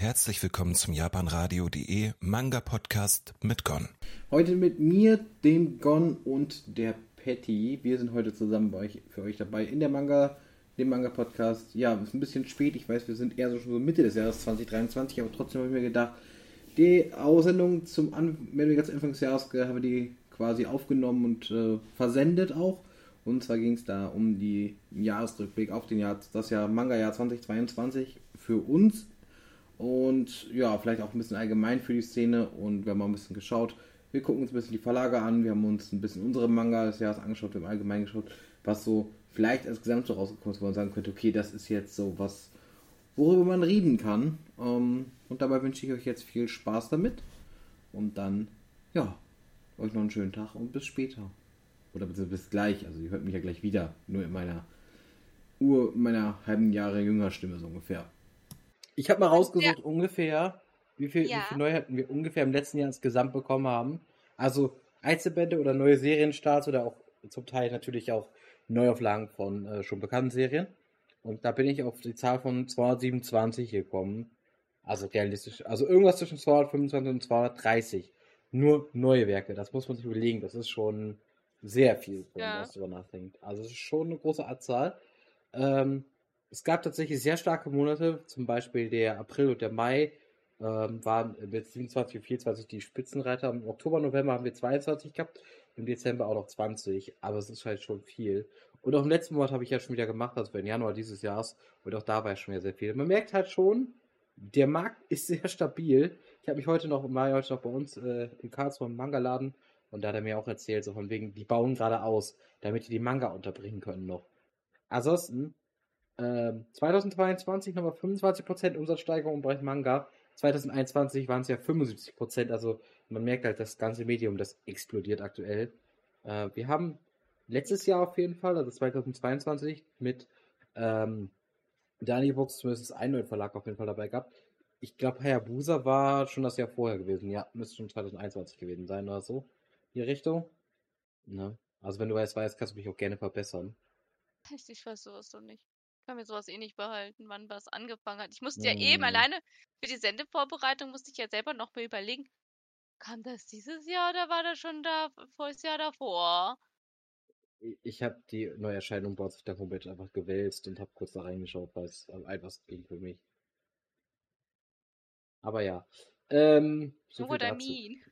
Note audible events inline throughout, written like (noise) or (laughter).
Herzlich willkommen zum japanradio.de Manga Podcast mit Gon. Heute mit mir, dem Gon und der Patty. Wir sind heute zusammen euch, für euch dabei in der Manga, dem Manga Podcast. Ja, ist ein bisschen spät. Ich weiß, wir sind eher so schon so Mitte des Jahres 2023, aber trotzdem habe ich mir gedacht, die Aussendung zum An wenn wir ganz Anfang des Jahres haben wir die quasi aufgenommen und äh, versendet auch. Und zwar ging es da um die Jahresrückblick auf den Jahr, das Jahr Manga-Jahr 2022 für uns. Und ja, vielleicht auch ein bisschen allgemein für die Szene. Und wir haben mal ein bisschen geschaut. Wir gucken uns ein bisschen die Verlage an. Wir haben uns ein bisschen unsere Manga des Jahres angeschaut. Wir haben allgemein geschaut, was so vielleicht als Gesamte rausgekommen ist, wo man sagen könnte, okay, das ist jetzt so was, worüber man reden kann. Ähm, und dabei wünsche ich euch jetzt viel Spaß damit. Und dann, ja, euch noch einen schönen Tag und bis später. Oder bis gleich. Also ihr hört mich ja gleich wieder. Nur in meiner Ur, meiner halben Jahre jünger Stimme so ungefähr. Ich habe mal rausgesucht ja. ungefähr, wie viel, ja. wie viel Neuheiten wir ungefähr im letzten Jahr insgesamt bekommen haben. Also Einzelbände oder neue Serienstarts oder auch zum Teil natürlich auch Neuauflagen von äh, schon bekannten Serien. Und da bin ich auf die Zahl von 227 gekommen. Also realistisch. Also irgendwas zwischen 225 und 230. Nur neue Werke. Das muss man sich überlegen. Das ist schon sehr viel, wenn ja. man darüber nachdenkt. Also es ist schon eine große Anzahl. Ähm, es gab tatsächlich sehr starke Monate, zum Beispiel der April und der Mai ähm, waren mit 27 und 24 die Spitzenreiter. Im Oktober, November haben wir 22 gehabt, im Dezember auch noch 20, aber es ist halt schon viel. Und auch im letzten Monat habe ich ja schon wieder gemacht, also im Januar dieses Jahres, und auch da war ja schon wieder sehr viel. Man merkt halt schon, der Markt ist (laughs) sehr stabil. Ich habe mich heute noch, war heute noch bei uns äh, in Karlsruhe im Manga-Laden und da hat er mir auch erzählt, so von wegen, die bauen gerade aus, damit die die Manga unterbringen können noch. Ansonsten, äh, 2022 nochmal 25% Umsatzsteigerung im Bereich Manga. 2021 waren es ja 75%, also man merkt halt, das ganze Medium, das explodiert aktuell. Äh, wir haben letztes Jahr auf jeden Fall, also 2022, mit ähm, Dani Books zumindest einen neuen Verlag auf jeden Fall dabei gehabt. Ich glaube, Hayabusa war schon das Jahr vorher gewesen. Ja, müsste schon 2021 gewesen sein oder so die Richtung. Ne? Also wenn du weißt, weißt, kannst du mich auch gerne verbessern. (laughs) Ich weiß sowas doch nicht. Ich kann mir sowas eh nicht behalten, wann was angefangen hat. Ich musste ja eben alleine für die Sendevorbereitung musste ich ja selber noch mal überlegen, kam das dieses Jahr oder war das schon da vor das Jahr davor? Ich habe die Neuerscheinung bei sich der Homepage einfach gewälzt und habe kurz da reingeschaut, weil es am einfachsten ging für mich. Aber ja. Ähm, so What I mean.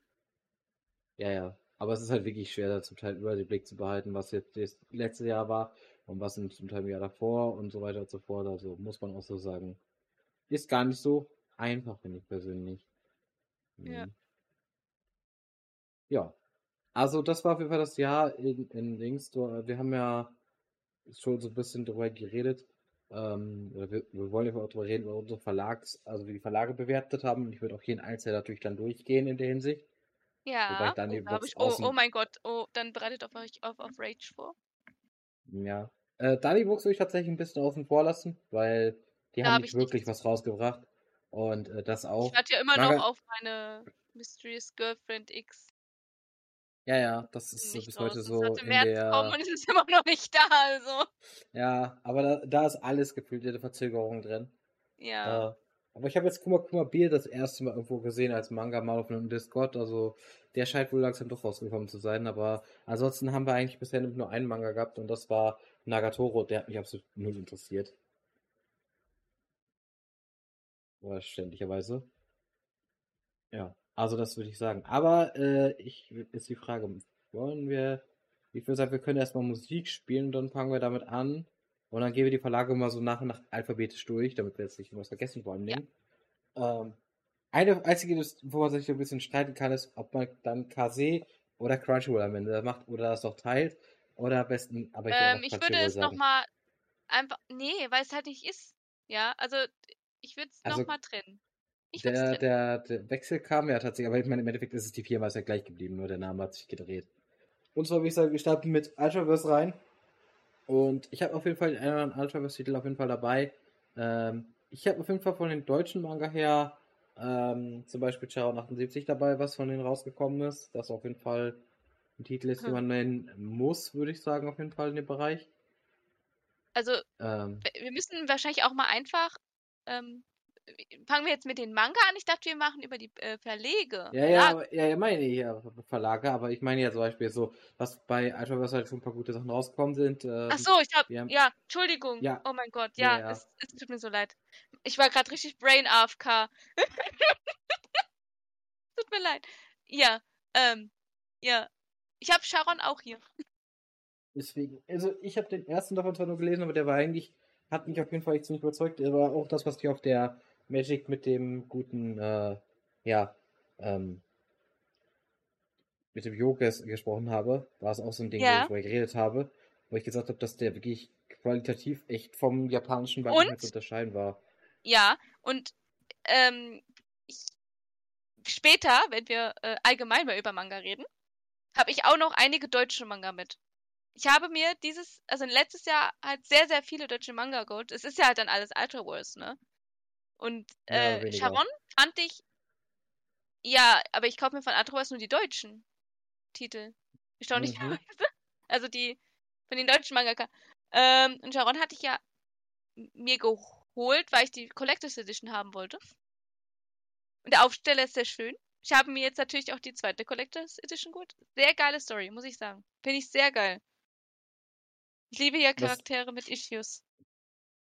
Ja, ja. Aber es ist halt wirklich schwer, da zum Teil über den Blick zu behalten, was jetzt das letzte Jahr war und was zum Teil im Jahr davor und so weiter und so fort. Also muss man auch so sagen. Ist gar nicht so einfach, finde ich persönlich. Ja. Mhm. Ja. Also das war auf jeden Fall das Jahr in, in Links. Wir haben ja schon so ein bisschen darüber geredet. Ähm, wir, wir, wollen ja auch darüber reden, über unsere Verlags, also wie die Verlage bewertet haben. Und ich würde auch jeden Einzelnen natürlich dann durchgehen in der Hinsicht. Ja. dann oh, ich, oh, oh mein Gott, oh, dann bereitet auf euch auf, auf Rage vor. Ja. Äh, Dalibox würde ich tatsächlich ein bisschen außen vor lassen, weil die da haben nicht wirklich was rausgebracht. Und äh, das auch. Ich warte ja immer Manga noch auf meine Mysterious Girlfriend X. Ja, ja, das ist so bis heute so. Das in März der... kommen und es ist immer noch nicht da, also. Ja, aber da, da ist alles gefühlt, jede Verzögerung drin. Ja. Äh, aber ich habe jetzt Kuma Kuma Bier das erste Mal irgendwo gesehen als Manga mal auf einem Discord. Also der scheint wohl langsam doch rausgekommen zu sein. Aber ansonsten haben wir eigentlich bisher nur einen Manga gehabt und das war Nagatoro. Der hat mich absolut null interessiert. Verständlicherweise. Ja, also das würde ich sagen. Aber äh, ich ist die Frage, wollen wir. Ich würde sagen, wir können erstmal Musik spielen und dann fangen wir damit an. Und dann gehen wir die Verlage mal so nach und nach alphabetisch durch, damit wir jetzt nicht was vergessen nehmen. Ja. Ähm, eine einzige, wo man sich ein bisschen streiten kann, ist, ob man dann KC oder Crunchyroll am Ende macht oder das doch teilt. Oder am besten, aber ich, ähm, ich würde es nochmal einfach, nee, weil es halt nicht ist. Ja, also ich würde es also, nochmal trennen. Der, der, der, Wechsel kam ja tatsächlich, aber ich meine, im Endeffekt ist es die Firma ist ja gleich geblieben, nur der Name hat sich gedreht. Und zwar würde ich sagen, wir starten mit Ultraverse rein. Und ich habe auf jeden Fall einen oder anderen Ultraverse-Titel auf jeden Fall dabei. Ähm, ich habe auf jeden Fall von den deutschen Manga her ähm, zum Beispiel Charon 78 dabei, was von denen rausgekommen ist. Das auf jeden Fall Titel ist, den man nennen muss, würde ich sagen, auf jeden Fall in dem Bereich. Also, ähm, wir müssen wahrscheinlich auch mal einfach ähm, fangen wir jetzt mit den Manga an? Ich dachte, wir machen über die äh, Verlege. Ja, ja, ja, ja, meine ich ja, Verlage, aber ich meine ja zum Beispiel so, was bei Ultraverse halt schon ein paar gute Sachen rausgekommen sind. Äh, Ach so, ich hab, haben, ja, Entschuldigung. Ja. Oh mein Gott, ja, ja, Es, es tut mir so leid. Ich war gerade richtig Brain AFK. (laughs) tut mir leid. Ja, ähm, ja. Ich habe Sharon auch hier. Deswegen, also ich habe den ersten davon zwar nur gelesen, aber der war eigentlich, hat mich auf jeden Fall ziemlich überzeugt. Der war auch das, was ich auf der Magic mit dem guten, äh, ja, ähm, mit dem Yoga gesprochen habe, war es auch so ein Ding, ja. wo ich geredet habe, wo ich gesagt habe, dass der wirklich qualitativ echt vom japanischen Manga zu unterscheiden war. Ja, und ähm, ich, später, wenn wir äh, allgemein mal über Manga reden, habe ich auch noch einige deutsche Manga mit. Ich habe mir dieses, also letztes Jahr halt sehr, sehr viele deutsche Manga geholt. Es ist ja halt dann alles Ultra Wars, ne? Und äh, ja, Sharon fand ich. Ja, aber ich kaufe mir von Ultra Wars nur die deutschen Titel. Erstaunlicherweise. Mhm. (laughs) Also die von den deutschen Mangaka. Ähm, und Sharon hatte ich ja mir geholt, weil ich die Collectors Edition haben wollte. Und der Aufsteller ist sehr schön. Ich habe mir jetzt natürlich auch die zweite Collectors Edition geholt. Sehr geile Story, muss ich sagen. Finde ich sehr geil. Ich liebe ja Charaktere was, mit Issues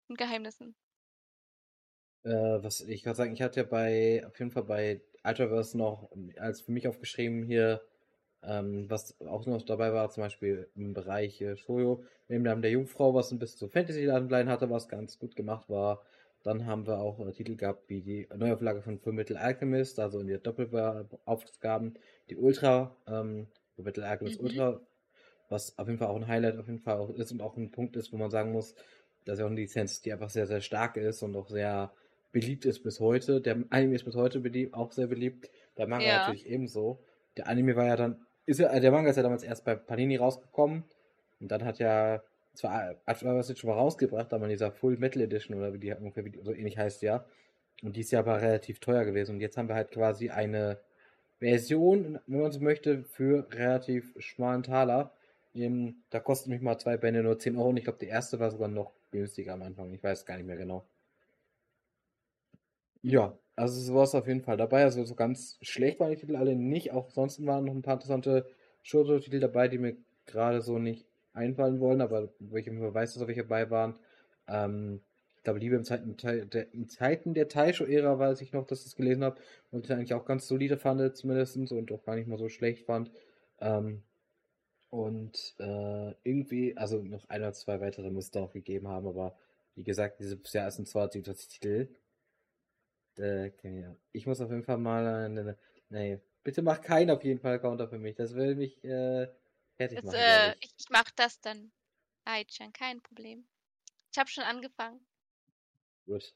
und Geheimnissen. Äh, was ich gerade sagen, ich hatte ja bei, auf jeden Fall bei Ultraverse noch als für mich aufgeschrieben hier, ähm, was auch noch dabei war, zum Beispiel im Bereich äh, Shoujo, neben dem der Jungfrau, was ein bisschen so Fantasy-Anleihen hatte, was ganz gut gemacht war. Dann haben wir auch äh, Titel gehabt wie die Neuauflage von Fullmetal Alchemist, also in der Doppelaufgaben, die Ultra, ähm, Fullmetal Alchemist mhm. Ultra, was auf jeden Fall auch ein Highlight auf jeden Fall auch ist und auch ein Punkt ist, wo man sagen muss, dass ja auch eine Lizenz, die einfach sehr, sehr stark ist und auch sehr beliebt ist bis heute. Der Anime ist bis heute beliebt, auch sehr beliebt. Der Manga ja. natürlich ebenso. Der Anime war ja dann, ist ja, der Manga ist ja damals erst bei Panini rausgekommen und dann hat ja zwar jetzt schon mal rausgebracht, aber in dieser Full Metal Edition oder wie die ungefähr wie die, so ähnlich heißt ja. Und die ist ja aber relativ teuer gewesen. Und jetzt haben wir halt quasi eine Version, wenn man so möchte, für relativ schmalen Taler. Da kosten mich mal zwei Bände nur 10 Euro und ich glaube, die erste war sogar noch günstiger am Anfang. Ich weiß gar nicht mehr genau. Ja, also sowas auf jeden Fall dabei. Also so ganz schlecht waren die Titel alle nicht. Auch sonst waren noch ein paar interessante Shoujo-Titel dabei, die mir gerade so nicht einfallen wollen, aber wo ich weiß, dass welche dabei waren. Ähm, ich glaube, Liebe im Zeiten der, in Zeiten der Taisho-Ära weiß ich noch, dass ich das gelesen habe und ich eigentlich auch ganz solide fand, zumindest und auch gar nicht mal so schlecht fand. Ähm, und äh, irgendwie, also noch ein oder zwei weitere müsste auch gegeben haben, aber wie gesagt, dieses Jahr ist ein 20 Titel. Äh, ich muss auf jeden Fall mal eine. Nee, bitte mach keinen auf jeden Fall Counter für mich. Das will mich äh, fertig das, machen. Äh, ich. ich mach das dann. Aichan, kein Problem. Ich habe schon angefangen. Gut.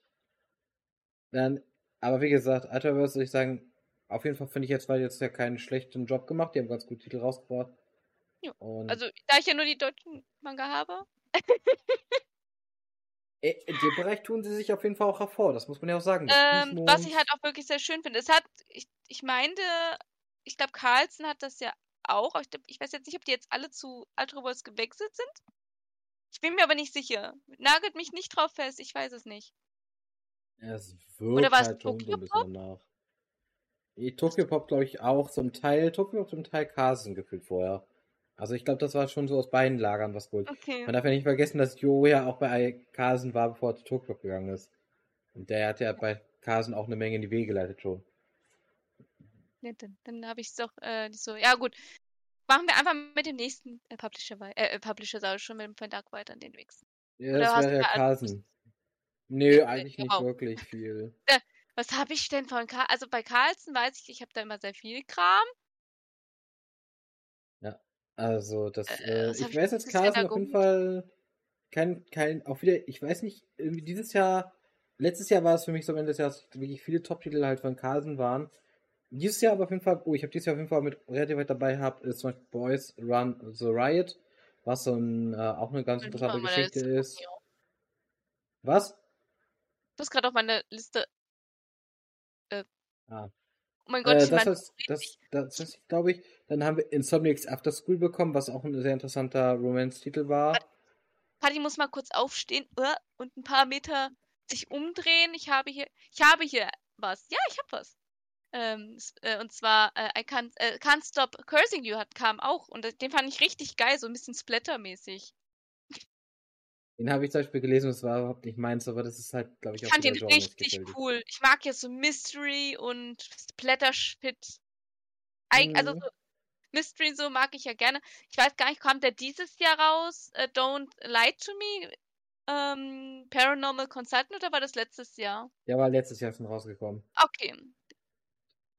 Dann, aber wie gesagt, Ultraverse würde ich sagen, auf jeden Fall finde ich jetzt, weil jetzt ja keinen schlechten Job gemacht. Die haben ganz gut Titel rausgebracht. Ja. also, da ich ja nur die deutschen Manga habe. (laughs) In dem Bereich tun sie sich auf jeden Fall auch hervor, das muss man ja auch sagen. Ähm, was ich halt auch wirklich sehr schön finde. Es hat, ich, ich meinte, ich glaube, Carlsen hat das ja auch. Ich, ich weiß jetzt nicht, ob die jetzt alle zu Ultra Wars gewechselt sind. Ich bin mir aber nicht sicher. Nagelt mich nicht drauf fest, ich weiß es nicht. Ja, es wirkt Oder war halt schon so ein bisschen nach. Tokyo Pop, glaube ich, auch zum Teil. Tokyo Pop zum Teil Carlsen gefühlt vorher. Also ich glaube, das war schon so aus beiden Lagern was gut. Okay. Man darf ja nicht vergessen, dass Jo ja auch bei Carlsen war, bevor er zu Tokyo gegangen ist. Und der hat ja bei Carlsen auch eine Menge in die Wege geleitet schon. Ja, dann, dann habe ich es doch äh, nicht so. Ja, gut. Machen wir einfach mit dem nächsten äh, Publisher weiter. Äh, äh, Publisher sage ich schon mit dem Verlag weiter in den Weg. Ja, das wäre ja Carlsen. Nö, eigentlich nicht auch. wirklich viel. (laughs) Äh, was habe ich denn von Carlsen? Also bei Carlsen weiß ich, ich habe da immer sehr viel Kram. Also, das, äh, äh ich weiß jetzt, Carlsen auf jeden Fall kein, kein, auch wieder, ich weiß nicht, irgendwie dieses Jahr, letztes Jahr war es für mich so, wenn das Jahr wirklich viele Top-Titel halt von Carlsen waren. Dieses Jahr aber auf jeden Fall, oh, ich habe dieses Jahr auf jeden Fall mit relativ weit dabei gehabt, ist zum Beispiel Boys Run the Riot, was so ein, äh, auch eine ganz interessante Geschichte ist. Was? Du hast gerade auf meine Liste. Äh, ah. Oh mein Gott, äh, ich das, meine, ist, das, das, das glaube ich. Dann haben wir Insomniacs After School bekommen, was auch ein sehr interessanter Romance-Titel war. Patty muss mal kurz aufstehen uh, und ein paar Meter sich umdrehen. Ich habe hier, ich habe hier was. Ja, ich habe was. Ähm, äh, und zwar äh, I can't, äh, can't Stop Cursing You hat, kam auch und den fand ich richtig geil, so ein bisschen Splattermäßig. Den habe ich zum Beispiel gelesen und es war überhaupt nicht meins, aber das ist halt, glaube ich, auch Ich fand den richtig cool. Ich mag ja so Mystery und Splatter-Shit. Mhm. Also so Mystery so mag ich ja gerne. Ich weiß gar nicht, kommt der dieses Jahr raus? Uh, Don't Lie to Me? Ähm, Paranormal Consultant oder war das letztes Jahr? Der war letztes Jahr schon rausgekommen. Okay.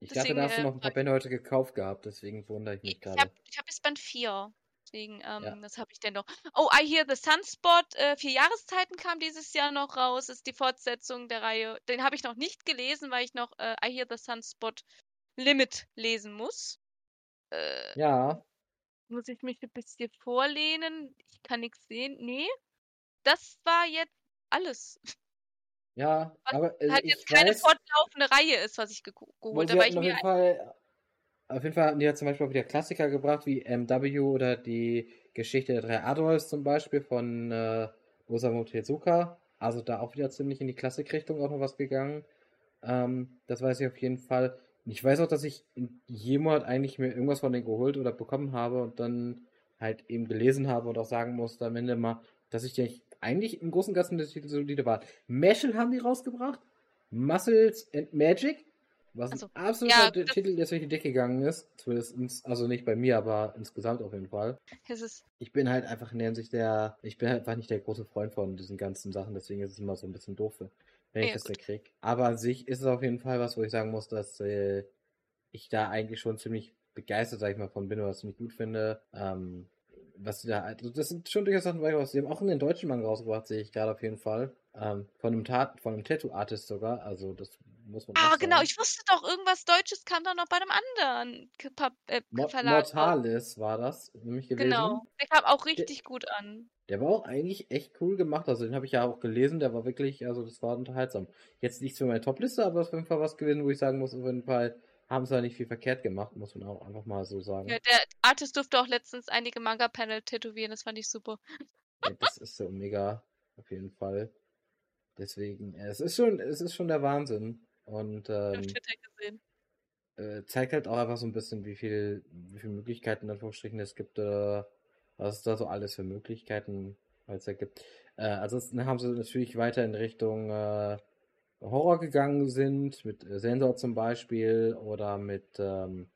Ich deswegen, dachte, da hast du noch ein paar Bände heute gekauft gehabt, deswegen wundere ich mich gerade. Ich habe bis Band 4. Deswegen, ähm, ja. das habe ich denn noch. Oh, I Hear the Sunspot. Äh, vier Jahreszeiten kam dieses Jahr noch raus. Ist die Fortsetzung der Reihe. Den habe ich noch nicht gelesen, weil ich noch äh, I Hear the Sunspot Limit lesen muss. Äh, ja. Muss ich mich ein bisschen vorlehnen? Ich kann nichts sehen. Nee. Das war jetzt alles. (laughs) Ja, was aber äh, halt jetzt keine weiß, fortlaufende Reihe ist, was ich ge geholt habe. auf, jeden Fall, auf jeden Fall hatten die ja zum Beispiel auch wieder Klassiker gebracht, wie MW oder die Geschichte der drei Adolfs zum Beispiel von äh, Osamu Tezuka. Also da auch wieder ziemlich in die Klassikrichtung auch noch was gegangen. Ähm, das weiß ich auf jeden Fall. Ich weiß auch, dass ich in jedem Monat eigentlich mir irgendwas von denen geholt oder bekommen habe und dann halt eben gelesen habe und auch sagen musste am Ende mal, dass ich die eigentlich im Großen und Ganzen der Titel solide war. Meshel haben die rausgebracht. Muscles and Magic. Was also, ein absoluter ja, Titel, der durch die Decke gegangen ist. Zumindest, also nicht bei mir, aber insgesamt auf jeden Fall. Ich bin halt einfach in der Hinsicht der, ich bin halt einfach nicht der große Freund von diesen ganzen Sachen, deswegen ist es immer so ein bisschen doof, wenn ich ja, das da krieg. Aber an sich ist es auf jeden Fall was, wo ich sagen muss, dass äh, ich da eigentlich schon ziemlich begeistert, sag ich mal, von bin, was ich gut finde. Ähm, was sie da, also das sind schon durchaus Sachen, was sie haben auch in den deutschen Manga rausgebracht, sehe ich gerade auf jeden Fall. Ähm, von einem Tat, von einem Tattoo-Artist sogar, also das muss man Ah, genau, ich wusste doch, irgendwas Deutsches kam da noch bei einem anderen K äh, Verlag. Mortalis war das, nämlich gewesen. Genau, der kam auch richtig der, gut an. Der war auch eigentlich echt cool gemacht, also den habe ich ja auch gelesen, der war wirklich, also das war unterhaltsam. Jetzt nichts für meine Top-Liste, aber es war auf jeden Fall was gewesen, wo ich sagen muss, auf jeden Fall haben sie ja nicht viel verkehrt gemacht, muss man auch einfach mal so sagen. Ja, der Artist durfte auch letztens einige Manga-Panel tätowieren, das fand ich super. Ja, das ist so mega, auf jeden Fall. Deswegen, es ist schon, es ist schon der Wahnsinn. Und ähm, äh, zeigt halt auch einfach so ein bisschen, wie viel, wie viele Möglichkeiten in Anführungsstrichen es gibt, äh, was es da so alles für Möglichkeiten es da gibt. Äh, ansonsten haben sie natürlich weiter in Richtung äh, Horror gegangen sind, mit äh, Sensor zum Beispiel oder mit, ähm,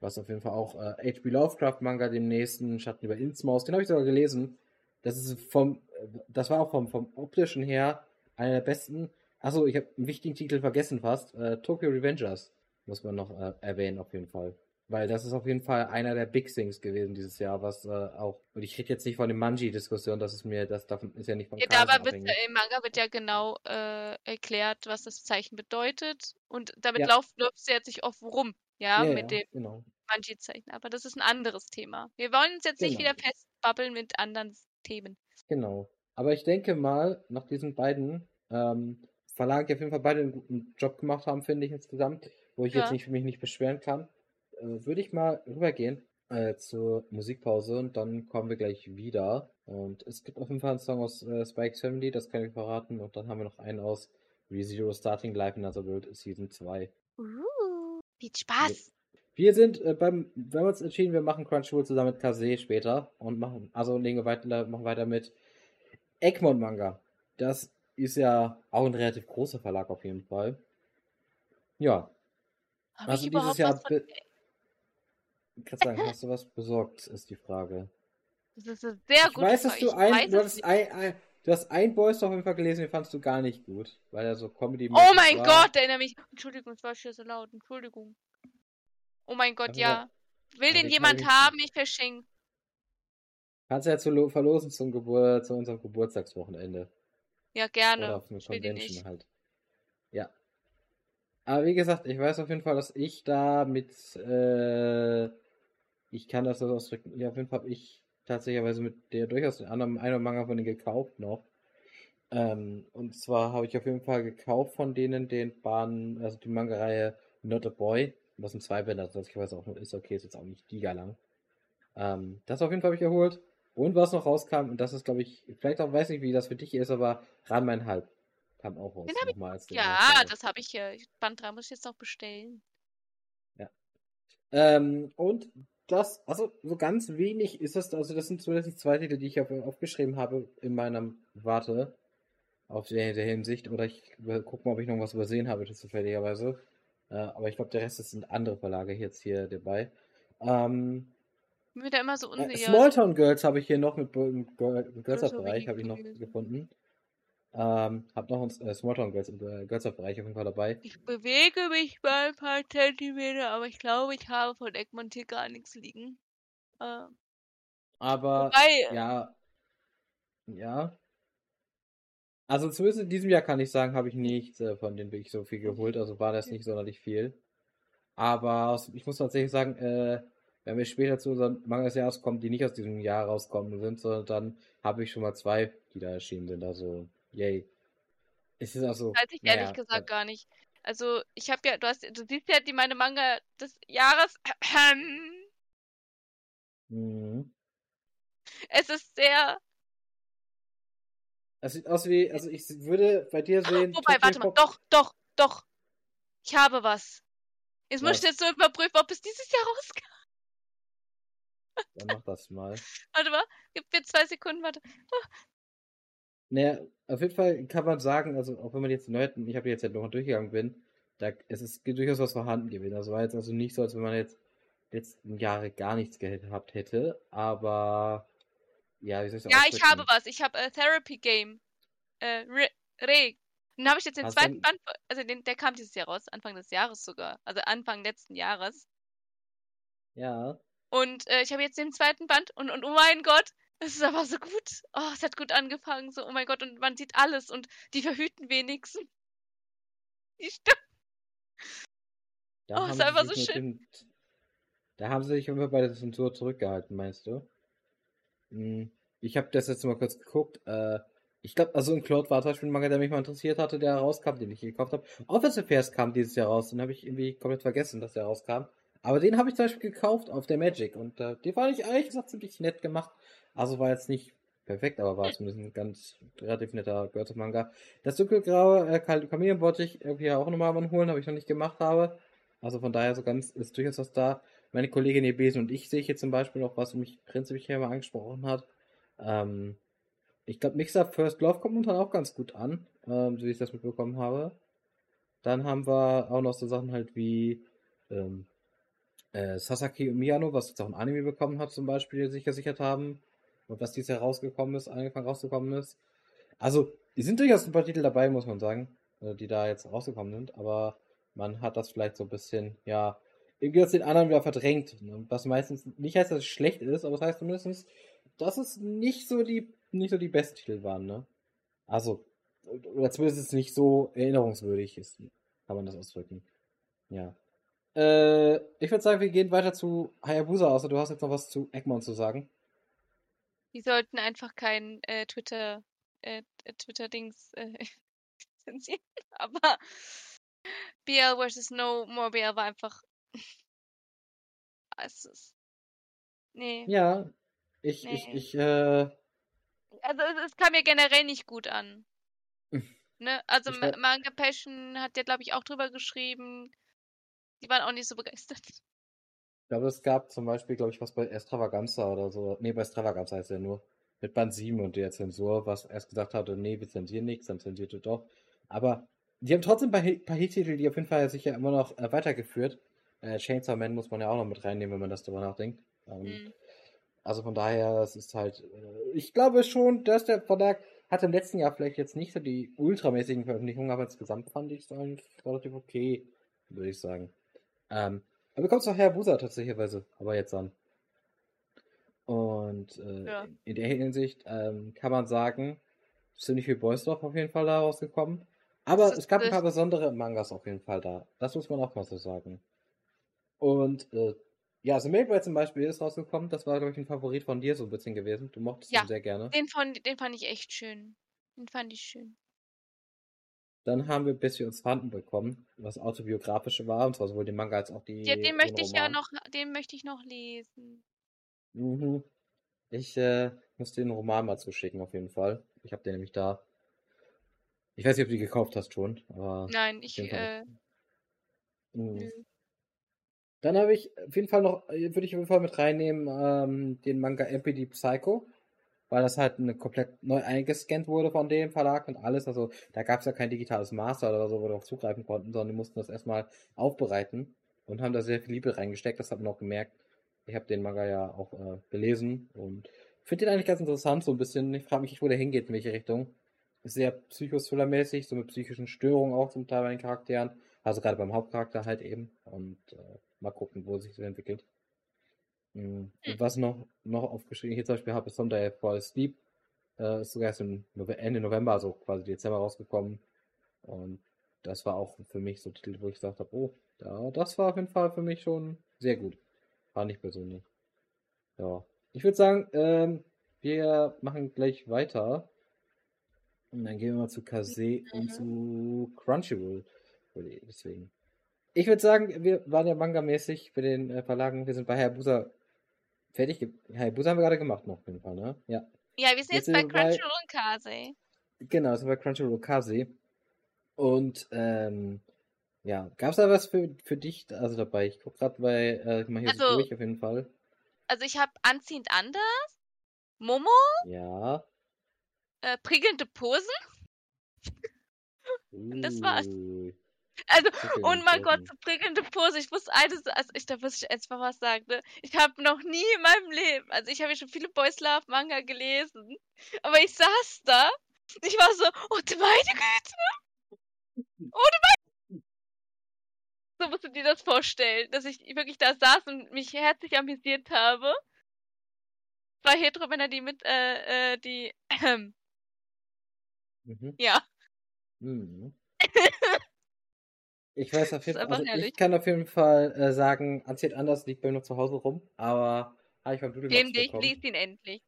was auf jeden Fall auch äh, H.P. Lovecraft Manga, dem nächsten Schatten über Innsmaus, den habe ich sogar gelesen. Das ist vom, das war auch vom, vom optischen her einer der besten. Achso, ich habe einen wichtigen Titel vergessen fast. Äh, Tokyo Revengers muss man noch äh, erwähnen auf jeden Fall. Weil das ist auf jeden Fall einer der Big Things gewesen dieses Jahr, was äh, auch, und ich rede jetzt nicht von der Manji-Diskussion, das ist mir, das davon ist ja nicht von Ja, dabei wird, im Manga wird ja genau äh, erklärt, was das Zeichen bedeutet. Und damit ja. läuft, läuft es jetzt nicht oft rum, ja, ja mit ja, dem genau. Manji-Zeichen. Aber das ist ein anderes Thema. Wir wollen uns jetzt genau. nicht wieder festbabbeln mit anderen Themen. Genau. Aber ich denke mal, nach diesen beiden ähm, Verlagen, die auf jeden Fall beide einen guten Job gemacht haben, finde ich insgesamt, wo ich jetzt nicht für mich nicht beschweren kann würde ich mal rübergehen äh, zur Musikpause und dann kommen wir gleich wieder. Und es gibt auf jeden Fall einen Song aus äh, Spike's Family, das kann ich verraten. Und dann haben wir noch einen aus ReZero Starting Live in Another World Season 2. Uh, viel Spaß! Wir sind äh, beim, wir haben uns entschieden, wir machen Crunchyroll zusammen mit Kase später und machen, also legen wir weiter, machen weiter mit Egmont Manga. Das ist ja auch ein relativ großer Verlag auf jeden Fall. Ja. Hab also dieses Jahr ich kann sagen, hast du was besorgt, ist die Frage. Das ist eine sehr gute Ich weiß, dass du ein, weiß, du, hast ein, ein, du hast ein Boys auf jeden Fall gelesen, den fandst du gar nicht gut, weil er so comedy Oh mein war. Gott, erinnere mich. Entschuldigung, es war hier so laut. Entschuldigung. Oh mein Gott, also, ja. Will den jemand haben? Ich verschenke. Kannst du ja zu verlosen zum Gebur zu unserem Geburtstagswochenende. Ja, gerne. Oder auf eine Convention halt. Ja. Aber wie gesagt, ich weiß auf jeden Fall, dass ich da mit äh, ich kann das so ausdrücken. Ja, auf jeden Fall habe ich tatsächlich mit der durchaus den anderen einer Manga von denen gekauft noch. Ähm, und zwar habe ich auf jeden Fall gekauft von denen den Bahn, also die Manga-Reihe Not a Boy, was ein Zweibänder, das ich weiß auch ist, okay, ist jetzt auch nicht giga lang. Ähm, das auf jeden Fall habe ich erholt. Und was noch rauskam, und das ist, glaube ich, vielleicht auch, weiß nicht, wie das für dich ist, aber Ranma Halb kam auch raus. Den hab ich, ja, das habe ich hier. Band 3 muss ich jetzt noch bestellen. Ja. Ähm, und das, also so ganz wenig ist das, also das sind zumindest die zwei Titel, die ich auf, aufgeschrieben habe in meinem Warte auf der, der Hinsicht. Oder ich gucke mal, ob ich noch was übersehen habe, zufälligerweise. Äh, aber ich glaube, der Rest sind andere Verlage jetzt hier dabei. Ähm, bin mir da immer so äh, unsicher. Smalltown Girls habe ich hier noch mit im Girls-Bereich, habe ich noch gefunden. Ähm, hab noch ein äh, Smalltown Girls im äh, Girls-Bereich auf jeden Fall dabei. Ich bewege mich mal ein paar Zentimeter, aber ich glaube, ich habe von Egmont hier gar nichts liegen. Ähm, aber, wobei, ja, ja. Also zumindest in diesem Jahr kann ich sagen, habe ich nicht äh, von denen wirklich so viel geholt, also war das nicht sonderlich viel. Aber ich muss tatsächlich sagen, äh, wenn wir später zu unseren Manga des Jahres kommen, die nicht aus diesem Jahr rauskommen sind, sondern dann habe ich schon mal zwei, die da erschienen sind. Also, yay. Es ist also. Weiß ich ehrlich gesagt äh, gar nicht. Also, ich habe ja, du hast, du siehst ja die meine Manga des Jahres. (clears throat) Mhm. Es ist sehr. Es sieht aus wie, also ich würde bei dir sehen. Wobei, warte mal, doch, doch, doch. Ich habe was. Jetzt muss ich jetzt so überprüfen, ob es dieses Jahr rauskam. Dann mach das mal. (laughs) Warte mal, gib mir zwei Sekunden, warte. Oh. Naja, auf jeden Fall kann man sagen, also auch wenn man jetzt neu, ich habe jetzt halt noch durchgegangen bin, da es ist durchaus was vorhanden gewesen. Das war jetzt also nicht so, als wenn man jetzt letzten Jahre gar nichts gehabt hätte, aber ja, wie soll ich Ja, ich habe was. Ich habe äh, Therapy Game. Äh, Re. Re. Den habe ich jetzt den Hast zweiten Band, also den, der kam dieses Jahr raus, Anfang des Jahres sogar. Also Anfang letzten Jahres. Ja. Und äh, ich habe jetzt den zweiten Band und, und oh mein Gott, es ist aber so gut. Oh, es hat gut angefangen. So, oh mein Gott, und man sieht alles und die verhüten wenigstens. (laughs) Die stimmt. Da oh, ist einfach so schön. Dem, da haben sie sich immer bei der Zensur zurückgehalten, meinst du? Hm, ich habe das jetzt mal kurz geguckt. Äh, ich glaube, also ein Cloud war zum Beispiel ein Manga, der mich mal interessiert hatte, der rauskam, den ich gekauft habe. Offensive Affairs kam dieses Jahr raus, den habe ich irgendwie komplett vergessen, dass der rauskam. Aber den habe ich zum Beispiel gekauft auf der Magic und äh, den fand ich ehrlich gesagt ziemlich nett gemacht. Also war jetzt nicht perfekt, aber war zumindest ein ganz relativ netter Girls-Manga. Das dunkelgraue äh, Kamelen wollte ich irgendwie auch nochmal mal holen, habe ich noch nicht gemacht habe. Also von daher so ganz ist durchaus was da. Meine Kollegin Ebesen und ich sehe hier zum Beispiel noch, was mich prinzipiell mal angesprochen hat. Ähm, ich glaube, Mixer First Love kommt momentan auch ganz gut an, ähm, so wie ich das mitbekommen habe. Dann haben wir auch noch so Sachen halt wie ähm, äh, Sasaki Miyano, was jetzt auch ein Anime bekommen hat, zum Beispiel, sich gesichert haben. Und was dieses Jahr rausgekommen ist, angefangen rausgekommen ist. Also, die sind durchaus ein paar Titel dabei, muss man sagen, äh, die da jetzt rausgekommen sind, aber man hat das vielleicht so ein bisschen, ja, irgendwie aus den anderen wieder verdrängt. Ne? Was meistens nicht heißt, dass es schlecht ist, aber das heißt zumindest, dass es nicht so die, nicht so die besten Titel waren, ne? Also, oder zumindest nicht so erinnerungswürdig ist, kann man das ausdrücken. Ja. Äh, ich würde sagen, wir gehen weiter zu Hayabusa, außer du hast jetzt noch was zu Egmont zu sagen. Die sollten einfach kein äh, Twitter, äh, Twitter-Dings äh, (laughs) zensieren. (laughs) Aber BL vs. No More BL war einfach. es ist. Nee. Ja, ich, nee. ich, ich, äh. Also, es kam mir generell nicht gut an. (laughs) ne? Also, Manga Passion hat ja, glaube ich, auch drüber geschrieben die waren auch nicht so begeistert. Ich glaube, es gab zum Beispiel, glaube ich, was bei Extravaganza oder so. Nee, bei Extravaganza heißt er nur. Mit Band 7 und der Zensur, was erst gesagt hatte, nee, wir zensieren nichts, dann zensierte doch. Aber die haben trotzdem ein paar Hit-Titel, die auf jeden Fall sicher immer noch äh, weitergeführt. Äh, Chainsaw Man muss man ja auch noch mit reinnehmen, wenn man das darüber nachdenkt. Ähm, mhm. Also von daher, es ist halt, äh, ich glaube schon, dass der Verlag hat im letzten Jahr vielleicht jetzt nicht so die ultramäßigen Veröffentlichungen, aber insgesamt fand ich es eigentlich relativ okay, würde ich sagen. Ähm, aber du kommst doch her Busa tatsächlich, aber jetzt an. Und äh, ja. in der Hinsicht ähm, kann man sagen, ziemlich viel Boysdorf auf jeden Fall da rausgekommen. Aber es gab ein paar besondere Mangas auf jeden Fall da. Das muss man auch mal so sagen. Und äh, ja, The Mailboy zum Beispiel ist rausgekommen. Das war, glaube ich, ein Favorit von dir so ein bisschen gewesen. Du mochtest ja, ihn sehr gerne. Den, von, den fand ich echt schön. Den fand ich schön. Dann haben wir Bis wir uns fanden bekommen, was autobiografisch war, und zwar sowohl den Manga als auch die. Ja, den möchte ich ja noch, den möchte ich noch lesen. Mhm. Ich äh, muss den Roman mal zuschicken, auf jeden Fall. Ich habe den nämlich da. Ich weiß nicht, ob du die gekauft hast schon, aber. Nein, ich. Äh, mhm. Dann habe ich auf jeden Fall noch, äh, würde ich auf jeden Fall mit reinnehmen, ähm, den Manga MPD Psycho, weil das halt eine komplett neu eingescannt wurde von dem Verlag und alles. Also da gab es ja kein digitales Master oder so, wo wir auch zugreifen konnten, sondern die mussten das erstmal aufbereiten und haben da sehr viel Liebe reingesteckt. Das hat man auch gemerkt. Ich habe den Manga ja auch äh, gelesen und finde den eigentlich ganz interessant, so ein bisschen. Ich frage mich, wo der hingeht, in welche Richtung. Sehr psychothriller-mäßig, so mit psychischen Störungen auch zum Teil bei den Charakteren. Also gerade beim Hauptcharakter halt eben. Und äh, mal gucken, wo sich das entwickelt. Mhm. Und was noch, noch aufgeschrieben, hier zum Beispiel habe, ist Someday Fall Sleep. Äh, ist sogar erst im Ende November, also quasi Dezember rausgekommen. Und das war auch für mich so ein Titel, wo ich gesagt habe, oh, ja, das war auf jeden Fall für mich schon sehr gut. Fand ich persönlich. Ja. Ich würde sagen, ähm, wir machen gleich weiter. Und dann gehen wir mal zu Kase und mhm. zu Crunchyroll. Deswegen. Ich würde sagen, wir waren ja manga-mäßig für den äh, Verlagen. Wir sind bei Hayabusa fertig. Hayabusa haben wir gerade gemacht noch, auf jeden Fall, ne? Ja. Ja, wir sind jetzt, jetzt bei Crunchyroll und Kase. Genau, wir sind bei Crunchyroll und Kase. Und, ähm, ja, gab es da was für, für dich also dabei? Ich guck gerade bei, äh, ich mach hier also, so durch auf jeden Fall. Also ich habe anziehend anders, Momo. Ja. Äh, prickelnde Posen. (laughs) und das war's. Also, und mein Gott, so prickelnde Pose. Ich muss eines, also ich, da muss ich jetzt mal was sagen, ne? Ich habe noch nie in meinem Leben, also ich habe ja schon viele Boys Love Manga gelesen, aber ich saß da, ich war so, oh meine Güte! Ohne meine So musst du dir das vorstellen, dass ich wirklich da saß und mich herzlich amüsiert habe. Zwei Hetero-Männer, die mit, äh, äh, die, ähm, (clears throat) mhm. ja. Mhm. (laughs) Ich weiß auf jeden Fall, also ich kann auf jeden Fall äh, sagen, Anzieht anders liegt bei mir noch zu Hause rum, aber habe ich beim Doodle Den dich, liest ihn endlich.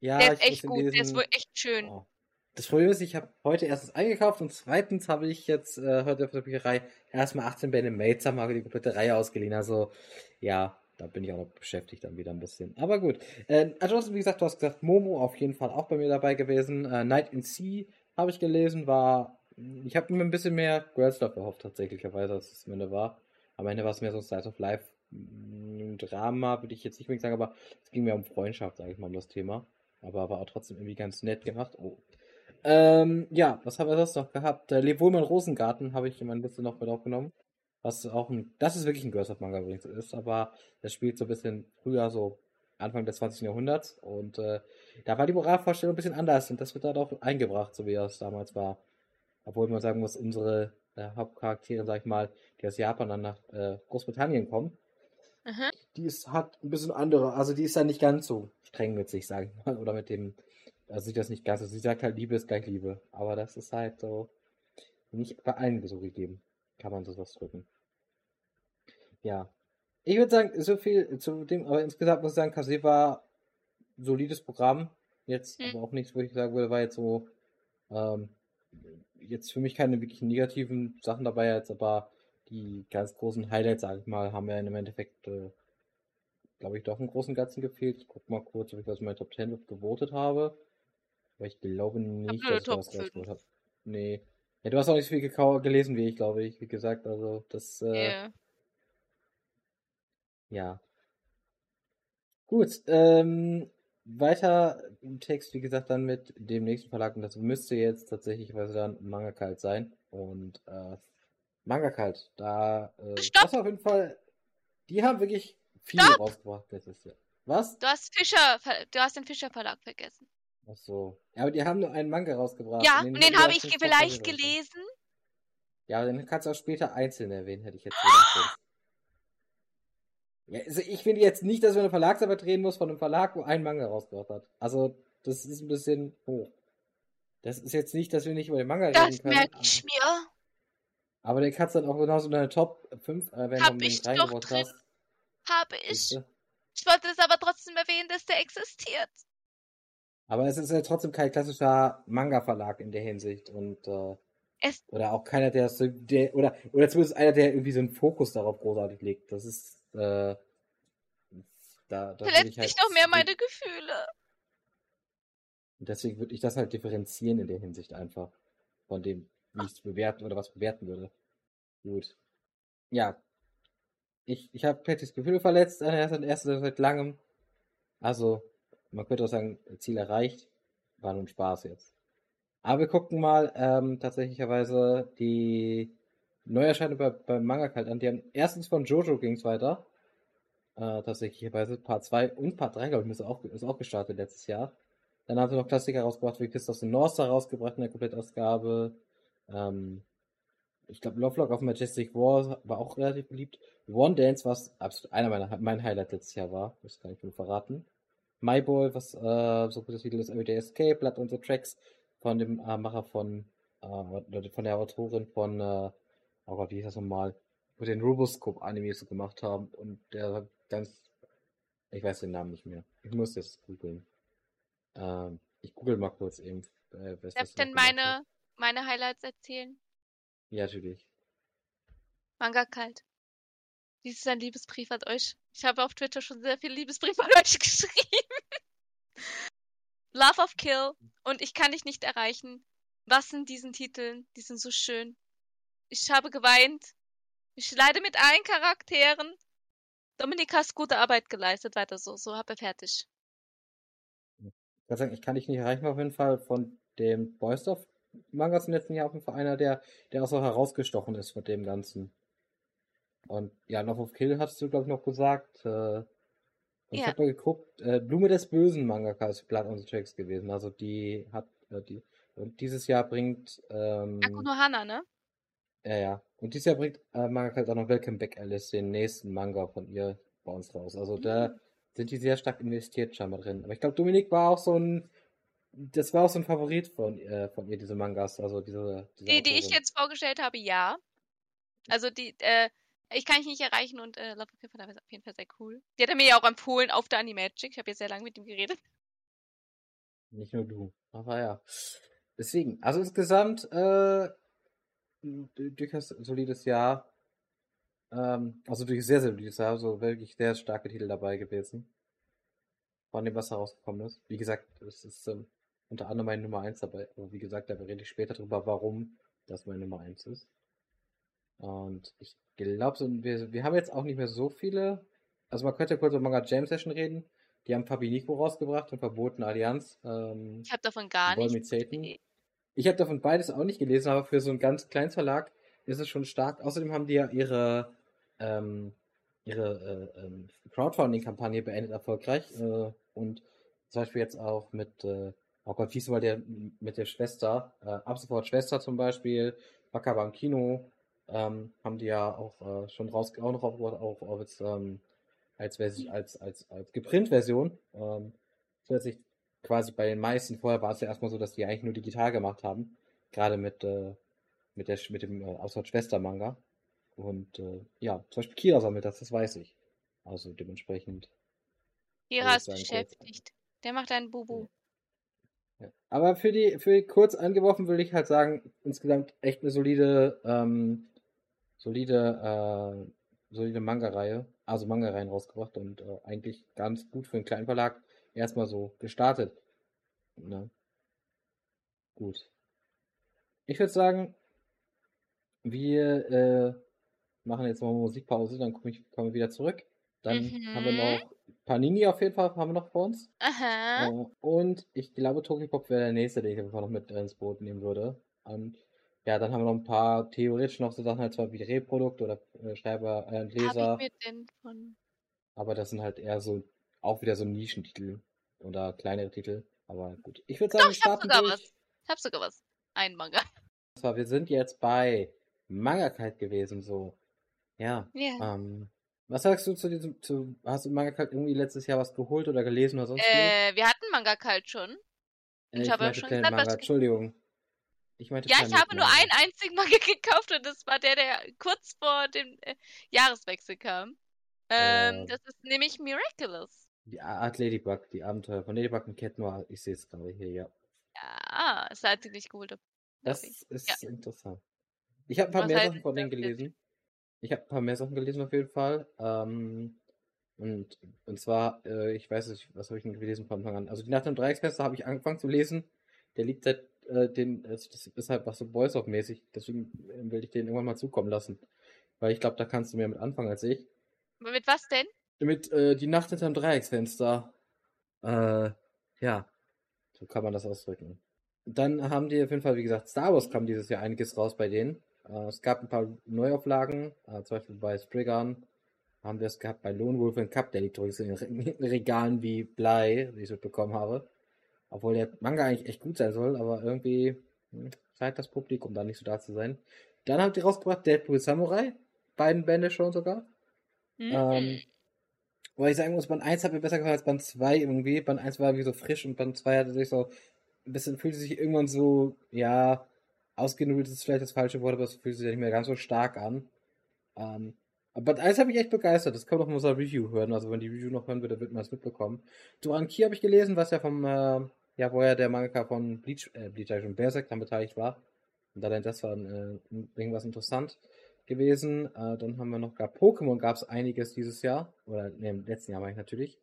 Ja, der ist echt gut, lesen. der ist wohl echt schön. Oh. Das Problem ist, ich habe heute erstens eingekauft und zweitens habe ich jetzt äh, heute auf der Bücherei erstmal 18 Bände Mates haben die komplette Reihe ausgeliehen. Also ja, da bin ich auch noch beschäftigt dann wieder ein bisschen. Aber gut. Äh, ansonsten, wie gesagt, du hast gesagt, Momo auf jeden Fall auch bei mir dabei gewesen. Äh, Night in Sea habe ich gelesen, war ich habe mir ein bisschen mehr Girls Love erhofft, tatsächlicherweise, als es am Ende war. Am Ende war es mehr so ein Slice of Life mm, Drama, würde ich jetzt nicht unbedingt sagen, aber es ging mir um Freundschaft, sage ich mal, um das Thema. Aber war auch trotzdem irgendwie ganz nett gemacht. Oh. Ähm, ja, was haben wir sonst noch gehabt? Äh, Leb Wohlmann Rosengarten habe ich in meine Liste noch mit aufgenommen. Was auch ein, das ist wirklich ein Girls of Manga übrigens ist, aber das spielt so ein bisschen früher, so Anfang des 20. Jahrhunderts. Und äh, da war die Moralvorstellung ein bisschen anders und das wird da doch eingebracht, so wie das damals war. Obwohl man sagen muss, unsere äh, Hauptcharaktere, sag ich mal, die aus Japan dann nach äh, Großbritannien kommen, Aha. die ist, hat ein bisschen andere, also die ist dann nicht ganz so streng mit sich, sag ich mal, (laughs) oder mit dem, also sieht das nicht ganz so. Sie sagt halt, Liebe ist gleich Liebe. Aber das ist halt so nicht bei allen so gegeben. Kann man sowas drücken. Ja. Ich würde sagen, so viel zu dem, aber insgesamt muss ich sagen, Kase war solides Programm. Jetzt, hm. aber auch nichts, wo ich sagen würde, war jetzt so, ähm, jetzt für mich keine wirklich negativen Sachen dabei, jetzt aber die ganz großen Highlights, sag ich mal, haben ja im Endeffekt, äh, glaube ich, doch im großen Ganzen gefehlt. Ich guck mal kurz, ob ich das in meiner Top 10 gewotet habe. Aber ich glaube nicht, dass ich das gewotet habe. Nee. Ja, du hast auch nicht so viel gelesen wie ich, glaube ich, wie gesagt. Also, das, äh, yeah. ja. Gut, ähm, weiter im Text, wie gesagt, dann mit dem nächsten Verlag. Und das müsste jetzt tatsächlich was dann Manga Kalt sein. Und äh, Manga Kalt, da äh, Stopp! das auf jeden Fall. Die haben wirklich viel Stopp! rausgebracht letztes Jahr. Was? Du hast Fischer, du hast den Fischer Verlag vergessen. Ach so. Ja, aber die haben nur einen Manga rausgebracht. Ja, und den, den habe ich vielleicht gelesen. Ja, aber den kannst du auch später einzeln erwähnen, hätte ich jetzt gesagt. Also ich finde jetzt nicht, dass man eine Verlagsarbeit drehen muss von einem Verlag, wo ein Manga rausgebracht hat. Also, das ist ein bisschen hoch. Das ist jetzt nicht, dass wir nicht über den Manga das reden können. Das merke ich mir. Aber den kannst du dann auch genauso in deine Top 5 äh, wenn Hab ich doch drin. Hast. Habe ich. Ich wollte es aber trotzdem erwähnen, dass der existiert. Aber es ist ja trotzdem kein klassischer Manga-Verlag in der Hinsicht und äh, es oder auch keiner, der, der oder oder zumindest einer, der irgendwie so einen Fokus darauf großartig legt. Das ist äh, da, da Verletzt halt noch mehr meine Gefühle. Und deswegen würde ich das halt differenzieren in der Hinsicht einfach. Von dem, wie ich es bewerten oder was bewerten würde. Gut. Ja. Ich, ich habe Pattys Gefühle verletzt an erster, erster seit langem. Also, man könnte auch sagen, Ziel erreicht. War nun Spaß jetzt. Aber wir gucken mal ähm, tatsächlicherweise die Neuerscheinung bei, beim Manga kalt an. Die haben erstens von Jojo ging es weiter. Äh, tatsächlicherweise Part 2 und Part 3, glaube ich, ist auch, ist auch gestartet letztes Jahr. Dann haben sie noch Klassiker rausgebracht, wie Kiss of the North Star rausgebracht in der Komplettausgabe. Ähm, ich glaube, Lovelock auf Majestic War war auch relativ beliebt. One Dance, was absolut einer meiner mein Highlight letztes Jahr war, das kann ich nur verraten. My Boy, was äh, so gutes Titel ist, Everyday Escape, Blood on the Tracks von dem äh, Macher von, äh, von der Autorin von, äh, oh Gott, wie hieß das nochmal, wo den Roboscope-Animes so gemacht haben und der ganz, ich weiß den Namen nicht mehr. Ich muss das googeln. Ähm, ich google mal kurz eben. Äh, Darf ich denn meine, meine Highlights erzählen? Ja, natürlich. Manga kalt. Dies ist ein Liebesbrief an euch. Ich habe auf Twitter schon sehr viele Liebesbriefe an euch (laughs) geschrieben. Love of Kill und ich kann dich nicht erreichen. Was sind diesen Titeln? Die sind so schön. Ich habe geweint. Ich leide mit allen Charakteren. Dominik hast gute Arbeit geleistet. Weiter so. So, hab er fertig. Ich kann sagen, ich kann dich nicht erreichen auf jeden Fall von dem Boysdorf Mangas im letzten Jahr auf jeden Fall einer, der, der auch so herausgestochen ist mit dem Ganzen. Und ja, Love of Kill hast du, glaube ich, noch gesagt. Äh, und ja. ich habe mal geguckt, äh, Blume des Bösen Mangaka ist Blood on the Tracks gewesen. Also die hat, äh, die, und dieses Jahr bringt, ähm, Akuno Hana, ne? Ja, ja. Und dieses Jahr bringt äh, Mangaka halt auch noch Welcome Back Alice, den nächsten Manga von ihr bei uns raus. Also mhm. da sind die sehr stark investiert scheinbar drin. Aber ich glaube, Dominik war auch so ein, das war auch so ein Favorit von, äh, von ihr, diese Mangas, also diese. diese die, die ich jetzt vorgestellt habe, ja. Also die, äh, ich kann dich nicht erreichen und äh, Love of ist auf jeden Fall sehr cool. Die hat er mir ja auch empfohlen auf der Animagic. Ich habe jetzt sehr lange mit ihm geredet. Nicht nur du. Aber ja. Deswegen, also insgesamt äh, durchaus solides Jahr. Ähm, also durch sehr, sehr solides Jahr. So wirklich sehr starke Titel dabei gewesen. Von dem, was da rausgekommen ist. Wie gesagt, es ist ähm, unter anderem meine Nummer 1 dabei. Aber wie gesagt, da rede ich später drüber, warum das meine Nummer 1 ist. Und ich glaube, so, wir, wir haben jetzt auch nicht mehr so viele. Also man könnte kurz über Manga Jam Session reden. Die haben Fabi Nico rausgebracht und Verboten Allianz. Ähm, ich habe davon gar nichts. Ich habe davon beides auch nicht gelesen, aber für so einen ganz kleinen Verlag ist es schon stark. Außerdem haben die ja ihre, ähm, ihre äh, ähm, Crowdfunding-Kampagne beendet erfolgreich. Äh, und zum Beispiel jetzt auch mit, äh, oh Gott, wie ist mal der mit der Schwester, äh, ab sofort Schwester zum Beispiel, Bakaba im Kino, ähm, haben die ja auch äh, schon raus, auch noch aufgebaut, auch, auch als, ähm, als, als, als, als Geprint-Version. Ähm, zusätzlich quasi bei den meisten, vorher war es ja erstmal so, dass die eigentlich nur digital gemacht haben. Gerade mit, äh, mit, der, mit dem äh, Auswärts-Schwester-Manga. Und äh, ja, zum Beispiel Kira sammelt das, das weiß ich. Also dementsprechend. Kira ist beschäftigt. Der macht einen Bubu. Ja. Aber für die, für die kurz angeworfen würde ich halt sagen, insgesamt echt eine solide ähm, solide, äh, solide Manga-Reihe, also Manga-Reihen rausgebracht und äh, eigentlich ganz gut für einen kleinen Verlag erstmal so gestartet. Ne? Gut. Ich würde sagen, wir äh, machen jetzt mal Musikpause, dann komme ich komme wieder zurück. Dann mhm. haben wir noch Panini auf jeden Fall haben wir noch vor uns. Aha. Äh, und ich glaube, Tokipop wäre der nächste, den ich einfach noch mit ins Boot nehmen würde. Und ja, dann haben wir noch ein paar theoretisch noch so Sachen, halt zwar wie Reprodukt oder äh, Schreiber, äh, Leser. Aber das sind halt eher so, auch wieder so Nischentitel oder kleinere Titel. Aber gut, ich würde sagen, Doch, starten ich hab sogar durch. was. Ich hab sogar was. Ein Manga. Und zwar, wir sind jetzt bei Manga-Kalt gewesen, so. Ja. Ja. Ähm, was sagst du zu diesem, zu, hast du Manga-Kalt irgendwie letztes Jahr was geholt oder gelesen oder sonst Äh, wir hatten Manga-Kalt schon. Äh, ich, ich habe schon gesagt, Manga, Entschuldigung. Ich meinte ja, ich habe nur einen einzigen Manga (laughs) gekauft und das war der, der kurz vor dem äh, Jahreswechsel kam. Ähm, äh, das ist nämlich Miraculous. Die Art Ladybug, die Abenteuer von Ladybug und Cat Noir. Ich sehe es gerade hier, ja. Ja, es hat ziemlich geholt. Das ist ja. interessant. Ich habe ein paar Was mehr Sachen von denen gelesen. Ich habe ein paar mehr Sachen gelesen auf jeden Fall. Ähm, und, und zwar, äh, ich weiß nicht, was habe ich denn gelesen von Anfang an? Also die Nacht im Dreiecksfest habe ich angefangen zu lesen. Der liegt seit äh, den, das ist halt was so Boys of mäßig, deswegen äh, will ich den irgendwann mal zukommen lassen. Weil ich glaube, da kannst du mehr mit anfangen als ich. Mit was denn? Mit äh, die Nacht hinterm Dreiecksfenster. Äh, ja. So kann man das ausdrücken. Dann haben die auf jeden Fall, wie gesagt, Star Wars kam dieses Jahr einiges raus bei denen. Äh, es gab ein paar Neuauflagen, äh, zum Beispiel bei Spriggan haben wir es gehabt, bei Lone Wolf and Cup, der liegt übrigens in den (laughs) Regalen wie Blei, wie ich es bekommen habe. Obwohl der Manga eigentlich echt gut sein soll, aber irgendwie hm, scheint das Publikum da nicht so da zu sein. Dann habt ihr rausgebracht Deadpool Samurai, beiden Bände schon sogar. Mhm. Ähm, weil ich sagen muss, Band 1 hat mir besser gefallen als Band 2 irgendwie. Band 1 war irgendwie so frisch und Band 2 hatte sich so ein bisschen, fühlte sich irgendwann so, ja, ausgenudelt ist vielleicht das falsche Wort, aber es fühlt sich ja nicht mehr ganz so stark an. Ähm, aber Band 1 habe ich echt begeistert. Das kann man doch so ein Review hören. Also wenn die Review noch hören wird, dann wird man es mitbekommen. Duran Ki habe ich gelesen, was ja vom, äh, ja, wo ja der Mangaka von Bleach, äh, Bleach und Berserk dann beteiligt war. Und allein das war äh, irgendwas interessant gewesen. Äh, dann haben wir noch gar Pokémon gab es einiges dieses Jahr. Oder ne, im letzten Jahr war ich natürlich.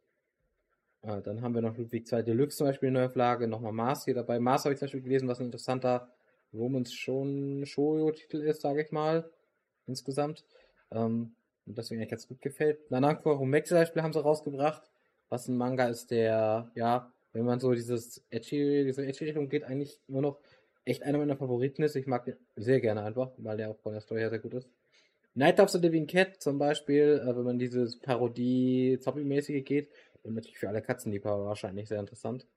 Äh, dann haben wir noch Ludwig 2 Deluxe zum Beispiel in der Neuauflage. Nochmal Mars hier dabei. Mars habe ich zum Beispiel gelesen, was ein interessanter Romans schon Shoujo-Titel ist, sage ich mal. Insgesamt. Ähm, und deswegen eigentlich ganz gut gefällt. Nanako Rumek zum Beispiel haben sie rausgebracht. Was ein Manga ist, der, ja, wenn man so dieses Edgy, diese Edgy-Richtung geht, eigentlich nur noch echt einer meiner Favoriten ist. Ich mag den sehr gerne einfach, weil der auch von der Story her sehr gut ist. Night of the Living Cat zum Beispiel, äh, wenn man dieses Parodie-Zombie-mäßige geht, und natürlich für alle Katzenliebhaber wahrscheinlich sehr interessant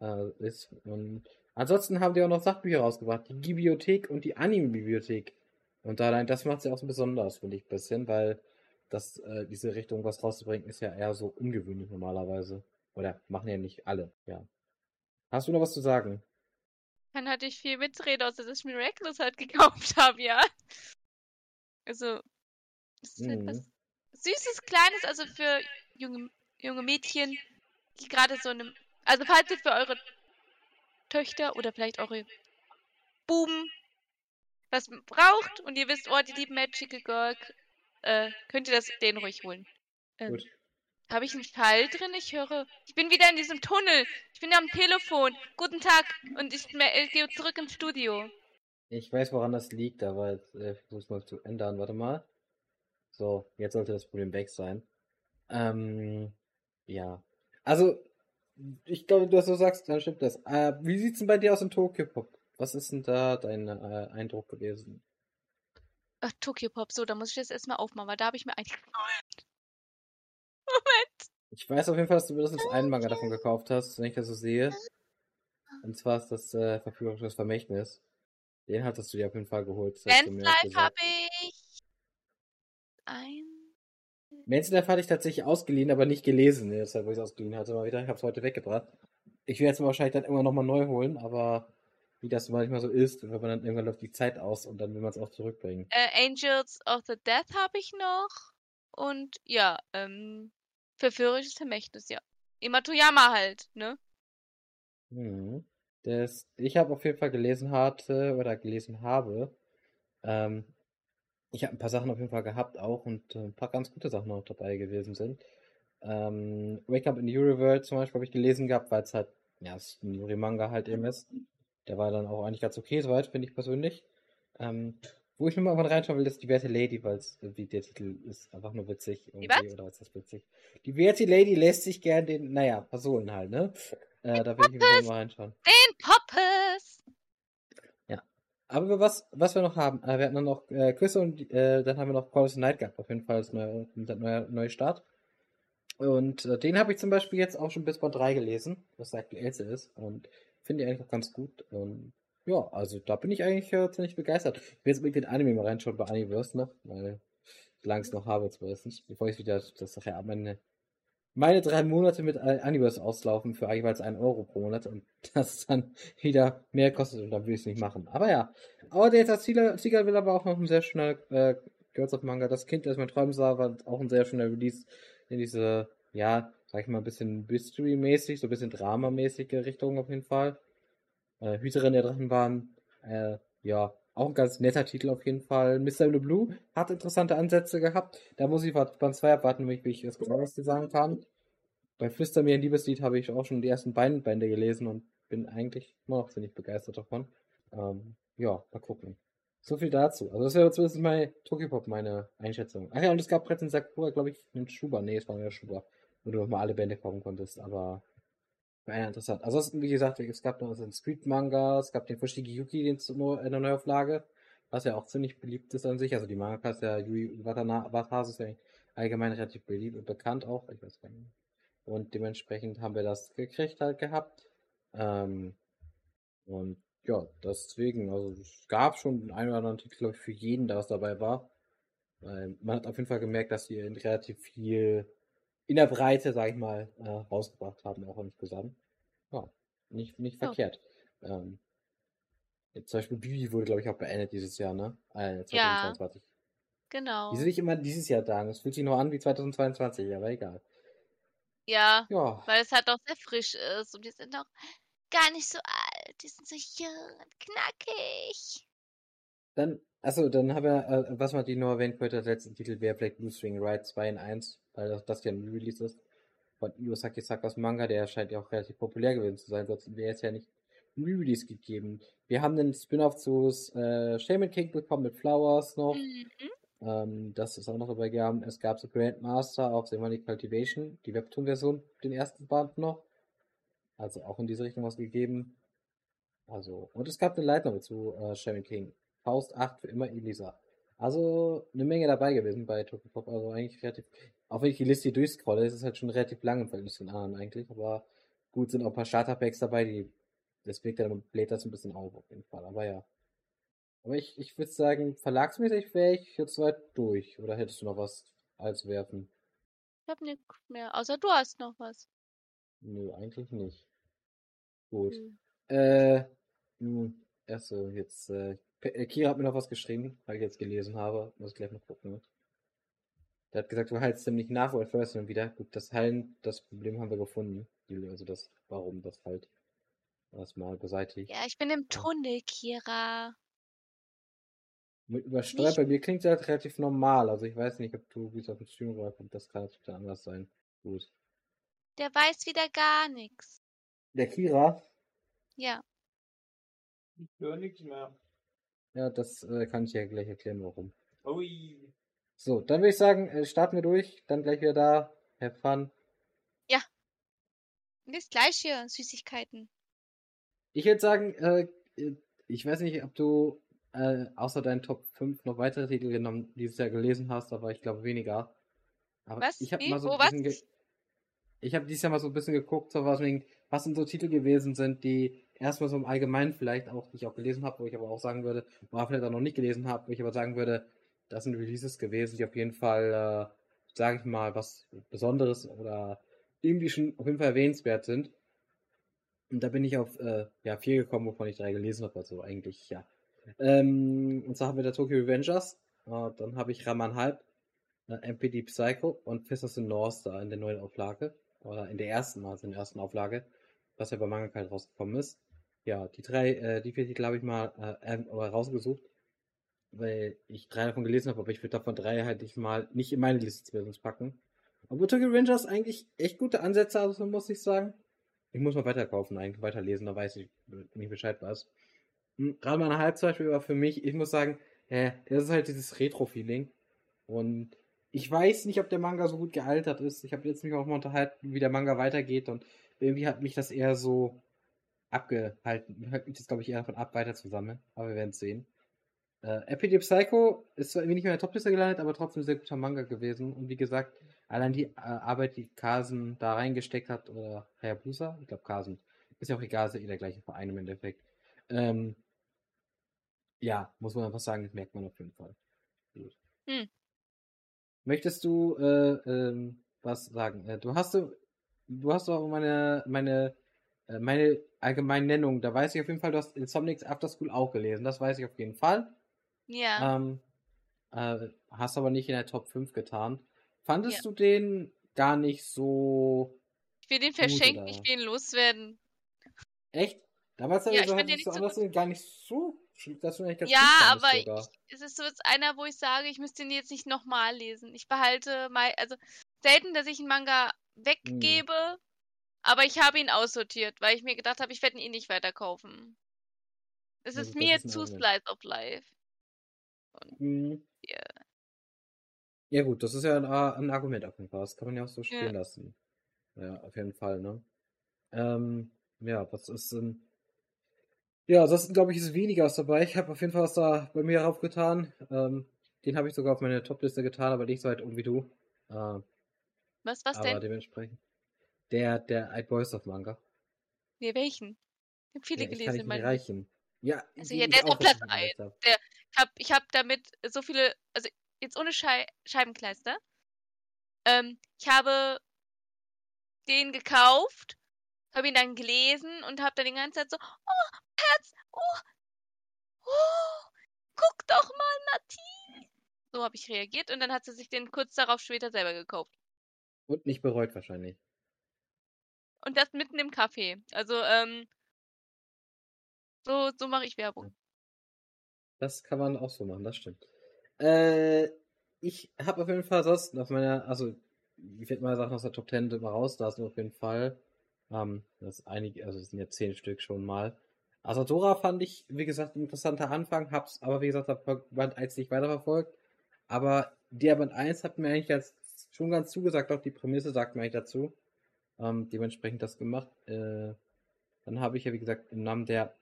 äh, ist. Und ansonsten haben die auch noch Sachbücher rausgebracht, die Bibliothek und die Anime-Bibliothek. Und allein das macht sie auch so besonders, finde ich, ein bisschen, weil das, äh, diese Richtung was rauszubringen, ist ja eher so ungewöhnlich normalerweise. Oder machen ja nicht alle, ja. Hast du noch was zu sagen? Dann hatte ich viel Mitrede, außer dass ich Miraculous halt gekauft (laughs) habe, ja. Also, es ist halt was mhm. Süßes, Kleines, also für junge, junge Mädchen, die gerade so einem. Also, falls ihr für eure Töchter oder vielleicht eure Buben was braucht und ihr wisst, oh, die lieben Magical Girl, äh, könnt ihr das denen ruhig holen. Ähm, Gut. Habe ich einen Fall drin? Ich höre. Ich bin wieder in diesem Tunnel. Ich bin am Telefon. Guten Tag. Und ich, ich gehe zurück ins Studio. Ich weiß, woran das liegt, aber äh, versuche es mal zu ändern. Warte mal. So, jetzt sollte das Problem weg sein. Ähm, ja. Also, ich glaube, du so sagst, dann stimmt das. Äh, wie sieht's denn bei dir aus in Tokyo Pop? Was ist denn da dein äh, Eindruck gewesen? Ach, Tokyo Pop, so, da muss ich jetzt erstmal aufmachen, weil da habe ich mir eigentlich. Ich weiß auf jeden Fall, dass du mindestens einen Manga davon gekauft hast, wenn ich das so sehe. Und zwar ist das äh, Verführerisches Vermächtnis. Den hattest du dir auf jeden Fall geholt. Life habe ich. Ein. Life hatte ich tatsächlich ausgeliehen, aber nicht gelesen. Deshalb, wo ich es ausgeliehen hatte, mal wieder. Ich habe es heute weggebracht. Ich werde es mir wahrscheinlich dann immer nochmal neu holen, aber wie das manchmal so ist, wenn man dann irgendwann läuft die Zeit aus und dann will man es auch zurückbringen. Äh, Angels of the Death habe ich noch. Und ja, ähm, verführerisches Vermächtnis, ja. Imatoyama halt, ne? Hm. Das, ich habe auf jeden Fall gelesen hatte oder gelesen habe. Ähm, ich habe ein paar Sachen auf jeden Fall gehabt auch und äh, ein paar ganz gute Sachen auch dabei gewesen sind. Ähm, Wake Up in the Universe zum Beispiel habe ich gelesen gehabt, weil es halt, ja, es ein Yuri-Manga halt eben ist. Der war dann auch eigentlich ganz okay soweit, finde ich persönlich. Ähm, wo ich nur mal reinschauen will, ist die werte Lady, weil es wie der Titel ist einfach nur witzig. Irgendwie, was? Oder was ist das witzig? Die werte Lady lässt sich gern den, naja, Personen halt, ne? Äh, da will ich mal reinschauen. Den Poppes! Ja. Aber was, was wir noch haben, äh, wir hatten dann noch äh, Küsse und äh, dann haben wir noch Call of the Night gehabt, auf jeden Fall als neuer neue, neue Start. Und äh, den habe ich zum Beispiel jetzt auch schon bis Band 3 gelesen, was der aktuellste ist. Und finde ich eigentlich auch ganz gut. Und ja, also da bin ich eigentlich äh, ziemlich begeistert. Ich will jetzt mit den Anime mal reinschauen bei Animeverse noch, weil solange es noch habe zumindest, bevor ich wieder das nachher ab meine, meine drei Monate mit Animeverse auslaufen für jeweils einen Euro pro Monat und (laughs) das dann wieder mehr kostet und dann will ich es nicht machen. Aber ja, aber der Sieger will aber auch noch ein sehr schöner äh, Girls of Manga. Das Kind, das mein Träumen sah, war auch ein sehr schöner Release in diese, ja, sag ich mal, ein bisschen Mystery-mäßig, so ein bisschen Drama-mäßige Richtung auf jeden Fall äh, Hüterin der Drachen waren. Äh, ja, auch ein ganz netter Titel auf jeden Fall. Mr. Blue hat interessante Ansätze gehabt. Da muss ich beim 2 abwarten, wie ich das genau sagen kann. Bei Flüster mir ein Liebeslied habe ich auch schon die ersten beiden Bände gelesen und bin eigentlich immer noch ziemlich begeistert davon. Ähm, ja, mal gucken. So viel dazu. Also das wäre zumindest bei Tokyopop meine Einschätzung. Ach ja, und es gab bereits in Sakura, glaube ich, einen Schuber. Nee, es war nur Schuber. Wo du nochmal alle Bände kaufen konntest, aber war ja interessant. Also wie gesagt, es gab noch den Street-Manga, es gab den Fushigi Yuki, in der Neuauflage, was ja auch ziemlich beliebt ist an sich. Also die Manga ist ja Yui Watanabe ist ja allgemein relativ beliebt und bekannt auch. Ich weiß gar nicht. Und dementsprechend haben wir das gekriegt halt gehabt. Ähm, und ja, deswegen, also es gab schon einen oder anderen Titel, glaube ich, für jeden, der was dabei war. Weil man hat auf jeden Fall gemerkt, dass sie relativ viel in der Breite, sag ich mal, äh, rausgebracht haben, auch insgesamt. Ja, nicht, nicht oh. verkehrt. Ähm, jetzt zum Beispiel Bibi wurde, glaube ich, auch beendet dieses Jahr, ne? Äh, 2022. Ja, genau. Wieso will ich immer dieses Jahr sagen? Es fühlt sich noch an wie 2022, aber egal. Ja, ja, weil es halt auch sehr frisch ist und die sind noch gar nicht so alt. Die sind so jung und knackig. Dann, achso, dann haben wir, äh, was man die nur erwähnt könnte, als letzten Titel wäre vielleicht Blue String Ride 2 in 1, weil das, ja ein Release ist. Von Yosaki Sakas Manga, der scheint ja auch relativ populär gewesen zu sein, sonst wäre es ja nicht ein Release gegeben. Wir haben den Spin-off zu äh, Shaman King bekommen mit Flowers noch. Mhm. Ähm, das ist auch noch dabei gegangen. Es gab so Grandmaster auf Semani Cultivation, die Webtoon-Version, den ersten Band noch. Also auch in diese Richtung was gegeben. Also, und es gab eine Novel zu äh, Shaman King. Faust 8 für immer Elisa. Also eine Menge dabei gewesen bei Pop. Also eigentlich relativ, auch wenn ich die Liste durchscrolle, ist es halt schon relativ lang im Verhältnis zu den anderen eigentlich. Aber gut, sind auch ein paar Starterpacks dabei, die, das wirkt dann bläht das ein bisschen auf auf jeden Fall. Aber ja. Aber ich, ich würde sagen, verlagsmäßig wäre ich jetzt weit durch. Oder hättest du noch was als werfen? Ich hab nichts mehr, außer du hast noch was. Nö, eigentlich nicht. Gut. Hm. Äh, nun, erste, jetzt, äh, äh, Kira hat mir noch was geschrieben, weil ich jetzt gelesen habe. Muss ich gleich mal gucken. Der hat gesagt, du heilst ziemlich nach World First und wieder. Gut, das Heilen, das Problem haben wir gefunden. Also das, warum das halt erstmal beseitigt. Ja, ich bin im Tunnel, Kira. Mit übersteuert, bei mir klingt es halt relativ normal. Also ich weiß nicht, ob du, wie es auf dem Stream rüberkommt, das kann natürlich anders sein. Gut. Der weiß wieder gar nichts. Der Kira? Ja. Ich höre nichts mehr. Ja, das äh, kann ich ja gleich erklären, warum. Ui. So, dann würde ich sagen, äh, starten wir durch, dann gleich wieder da. Have fun. Ja. Bis gleich hier, Süßigkeiten. Ich würde sagen, äh, äh ich weiß nicht, ob du äh, außer deinen Top 5 noch weitere Titel genommen, dieses Jahr gelesen hast, aber ich glaube weniger. Aber was? Ich habe mal so ein bisschen ich habe dieses Jahr mal so ein bisschen geguckt, so was, was sind so Titel gewesen sind, die erstmal so im Allgemeinen vielleicht auch, die ich auch gelesen habe, wo ich aber auch sagen würde, war vielleicht auch noch nicht gelesen habe, wo ich aber sagen würde, das sind Releases gewesen, die auf jeden Fall, äh, sage ich mal, was Besonderes oder irgendwie schon auf jeden Fall erwähnenswert sind. Und da bin ich auf äh, ja, vier gekommen, wovon ich drei gelesen habe, also eigentlich, ja, ähm, und zwar haben wir da Tokyo Revengers, äh, dann habe ich Raman Halb, äh, MPD Psycho und Fist of the North Star in der neuen Auflage. Oder in der ersten, also in der ersten Auflage, was ja bei Manga halt rausgekommen ist. Ja, die drei, äh, die vier Titel habe ich mal äh, ähm, rausgesucht, weil ich drei davon gelesen habe, aber ich würde davon drei halt nicht mal nicht in meine Liste packen. Aber Tokyo Rangers eigentlich echt gute Ansätze, also muss ich sagen. Ich muss mal weiterkaufen, eigentlich weiterlesen, da weiß ich nicht Bescheid was. Hm, gerade mal eine Halb zum Beispiel war für mich, ich muss sagen, ja, das ist halt dieses Retro-Feeling. Und ich weiß nicht, ob der Manga so gut gealtert ist. Ich habe jetzt mich auch mal unterhalten, wie der Manga weitergeht und irgendwie hat mich das eher so abgehalten. Hat mich das, glaube ich, eher davon ab, weiter zu sammeln. Aber wir werden es sehen. Äh, Epidemic Psycho ist zwar irgendwie nicht mehr in der Topliste gelandet, aber trotzdem ein sehr guter Manga gewesen. Und wie gesagt, allein die äh, Arbeit, die Kasen da reingesteckt hat, oder Hayabusa, ich glaube Kasen, ist ja auch egal, ist ja eh der gleiche Verein im Endeffekt. Ähm, ja, muss man einfach sagen, das merkt man auf jeden Fall. Hm. Möchtest du äh, ähm, was sagen? Äh, du hast du, du hast auch meine meine äh, meine allgemeine Nennung. Da weiß ich auf jeden Fall, du hast Insomniacs After School auch gelesen. Das weiß ich auf jeden Fall. Ja. Ähm, äh, hast aber nicht in der Top 5 getan. Fandest ja. du den gar nicht so. Ich will den verschenken, ich will ihn loswerden. Echt? Damals ja, also, ich so anders gar nicht so das ja, aber ich, es ist so jetzt einer, wo ich sage, ich müsste ihn jetzt nicht nochmal lesen. Ich behalte mal, also selten, dass ich einen Manga weggebe, hm. Aber ich habe ihn aussortiert, weil ich mir gedacht habe, ich werde ihn eh nicht weiterkaufen. Es Ja ist das mir ist zu. Slice of Life. Mhm. Ja. Ja gut, das ist ja ein, ein Argument auf jeden Fall. Das kann man ja auch so Ja. stehen lassen. Ja, auf jeden Fall, ne? Ähm, ja, was ist denn... Ja, ansonsten glaube ich, ist weniger was dabei. Ich habe auf jeden Fall was da bei mir raufgetan. Ähm, den habe ich sogar auf meine Topliste getan, aber nicht so weit um wie du. Äh, Was, was aber denn? dementsprechend. Der, der Eight Boys of Manga. Nee, welchen? Ich habe viele Ja, ich kann gelesen nicht in mehr meinem reichen. Ja, Also ja, ich der ist auf Platz schon gelesen hab. Ich habe ich hab damit so viele, also jetzt ohne Schei Scheibenkleister. Ähm, ich habe den gekauft, habe ihn dann gelesen und habe dann die ganze Zeit so, oh, Herz, oh, oh, guck doch mal, Nati. So habe ich reagiert und dann hat sie sich den kurz darauf später selber gekauft. Und nicht bereut wahrscheinlich. Und das mitten im Café. Also, ähm, so, so mache ich Werbung. Das kann man auch so machen, das stimmt. Äh, ich habe auf jeden Fall sonst auf meiner, also ich werde mal Sachen aus der Top 10 immer rauslassen, auf jeden Fall. Ähm, das ist einige, also es sind ja zehn Stück schon mal. Asadora fand ich, wie gesagt, ein interessanter Anfang, hab's aber wie gesagt, ab Band 1 nicht weiterverfolgt. Aber der Band 1 hat mir eigentlich ganz, schon ganz zugesagt, auch die Prämisse sagt mir dazu. Ähm, dementsprechend das gemacht. Äh, dann habe ich ja, wie gesagt, im Namen der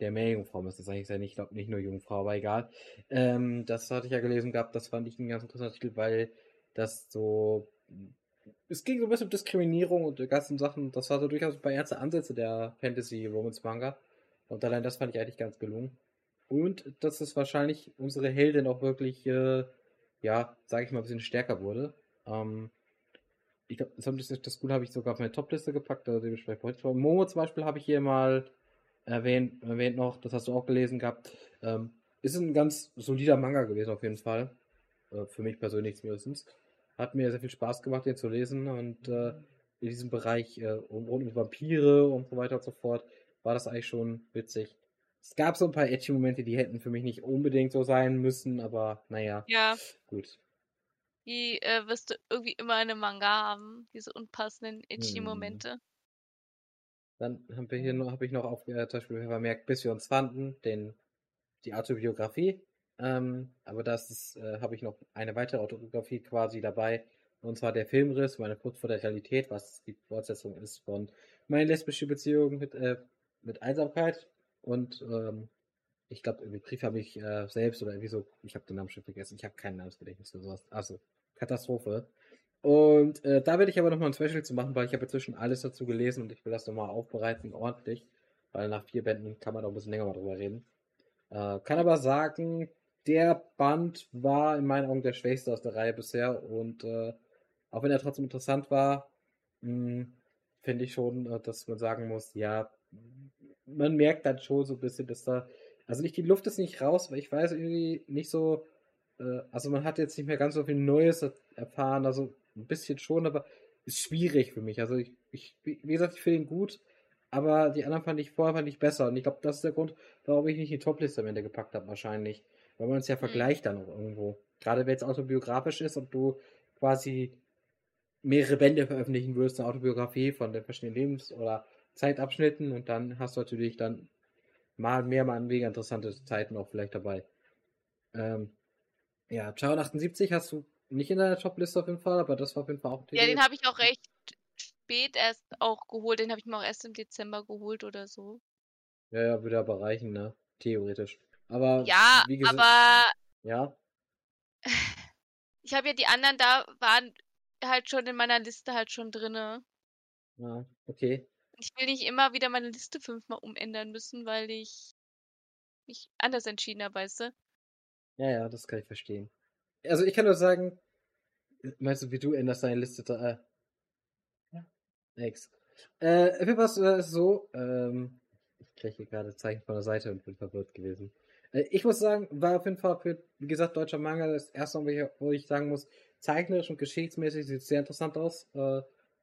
der Meerjungfrau müsste es eigentlich sein. Ich glaube nicht nur Jungfrau, aber egal. Ähm, das hatte ich ja gelesen gehabt. Das fand ich ein ganz interessanter Titel, weil das so. Es ging so ein bisschen um Diskriminierung und die ganzen Sachen. Das war so durchaus bei ernste Ansätze der Fantasy-Romance-Manga. Und allein das fand ich eigentlich ganz gelungen. Und dass es wahrscheinlich unsere Heldin auch wirklich, äh, ja, sage ich mal, ein bisschen stärker wurde. Ähm, ich glaube, das, das, das Cool habe ich sogar auf meine Topliste gepackt, also dementsprechend heute. Momo zum Beispiel habe ich hier mal erwähnt, erwähnt noch, das hast du auch gelesen gehabt. Ähm, ist ein ganz solider Manga gewesen, auf jeden Fall. Äh, für mich persönlich zumindest. Hat mir sehr viel Spaß gemacht, den zu lesen und äh, in diesem Bereich äh, rund um Vampire und so weiter und so fort war das eigentlich schon witzig. Es gab so ein paar edgy Momente, die hätten für mich nicht unbedingt so sein müssen, aber naja, Ja, gut. Die äh, wirst du irgendwie immer in einem Manga haben, diese unpassenden, itchy Hm. Momente. Dann haben wir hier noch, habe ich noch auf, äh, zum Beispiel vermerkt, bis wir uns fanden, den, die Autobiografie. Ähm, aber das ist, äh, habe ich noch eine weitere Autobiografie quasi dabei. Und zwar der Filmriss, meine Flucht vor der Realität, was die Fortsetzung ist von meine lesbische Beziehung mit, äh, mit Einsamkeit. Und ähm, ich glaube, irgendwie Brief habe ich äh, selbst oder irgendwie so, ich habe den Namen schon vergessen, ich habe kein Namensgedächtnis für sowas. Also, Katastrophe. Und äh, da werde ich aber nochmal ein Special zu machen, weil ich habe inzwischen alles dazu gelesen und ich will das nochmal aufbereiten, ordentlich. Weil nach vier Bänden kann man auch ein bisschen länger mal drüber reden. Äh, kann aber sagen, der Band war in meinen Augen der schwächste aus der Reihe bisher und äh, auch wenn er trotzdem interessant war, mh, finde ich schon, äh, dass man sagen muss, ja, man merkt dann schon so ein bisschen, dass da, also nicht die Luft ist nicht raus, weil ich weiß irgendwie nicht so, äh, also man hat jetzt nicht mehr ganz so viel Neues erfahren, also ein bisschen schon, aber ist schwierig für mich. Also ich, ich wie gesagt, ich finde ihn gut, aber die anderen fand ich vorher fand ich besser und ich glaube, das ist der Grund, warum ich nicht die Topliste am Ende gepackt habe wahrscheinlich, weil man es ja vergleicht dann auch irgendwo. Gerade wenn es autobiografisch ist und du quasi mehrere Bände veröffentlichen würdest, eine Autobiografie von den verschiedenen Lebens- oder Zeitabschnitten und dann hast du natürlich dann mal mehr, mal weniger interessante Zeiten auch vielleicht dabei. Ähm, ja, Charon 78 hast du nicht in deiner Topliste auf jeden Fall, aber das war auf jeden Fall auch Ja, den habe ich auch recht spät erst auch geholt. Den habe ich mir auch erst im Dezember geholt oder so. Ja, ja, würde aber reichen, ne? Theoretisch. Aber Ja, wie gesagt, aber ja, ich habe ja die anderen da waren halt schon in meiner Liste halt schon drinne. ja, okay. Ich will nicht immer wieder meine Liste fünfmal umändern müssen, weil ich mich anders entschieden habe, weißt du? Ja, ja, das kann ich verstehen. Also ich kann nur sagen, meinst du, wie du änderst deine Liste da? Äh, ja. Nix. Äh, für was äh, ist so, ähm, ich kriege gerade Zeichen von der Seite und bin verwirrt gewesen. Äh, ich muss sagen, war auf jeden Fall für, wie gesagt, deutscher Manga das erste Mal, wo ich, wo ich sagen muss, zeichnerisch und geschichtsmäßig sieht es sehr interessant aus. Äh,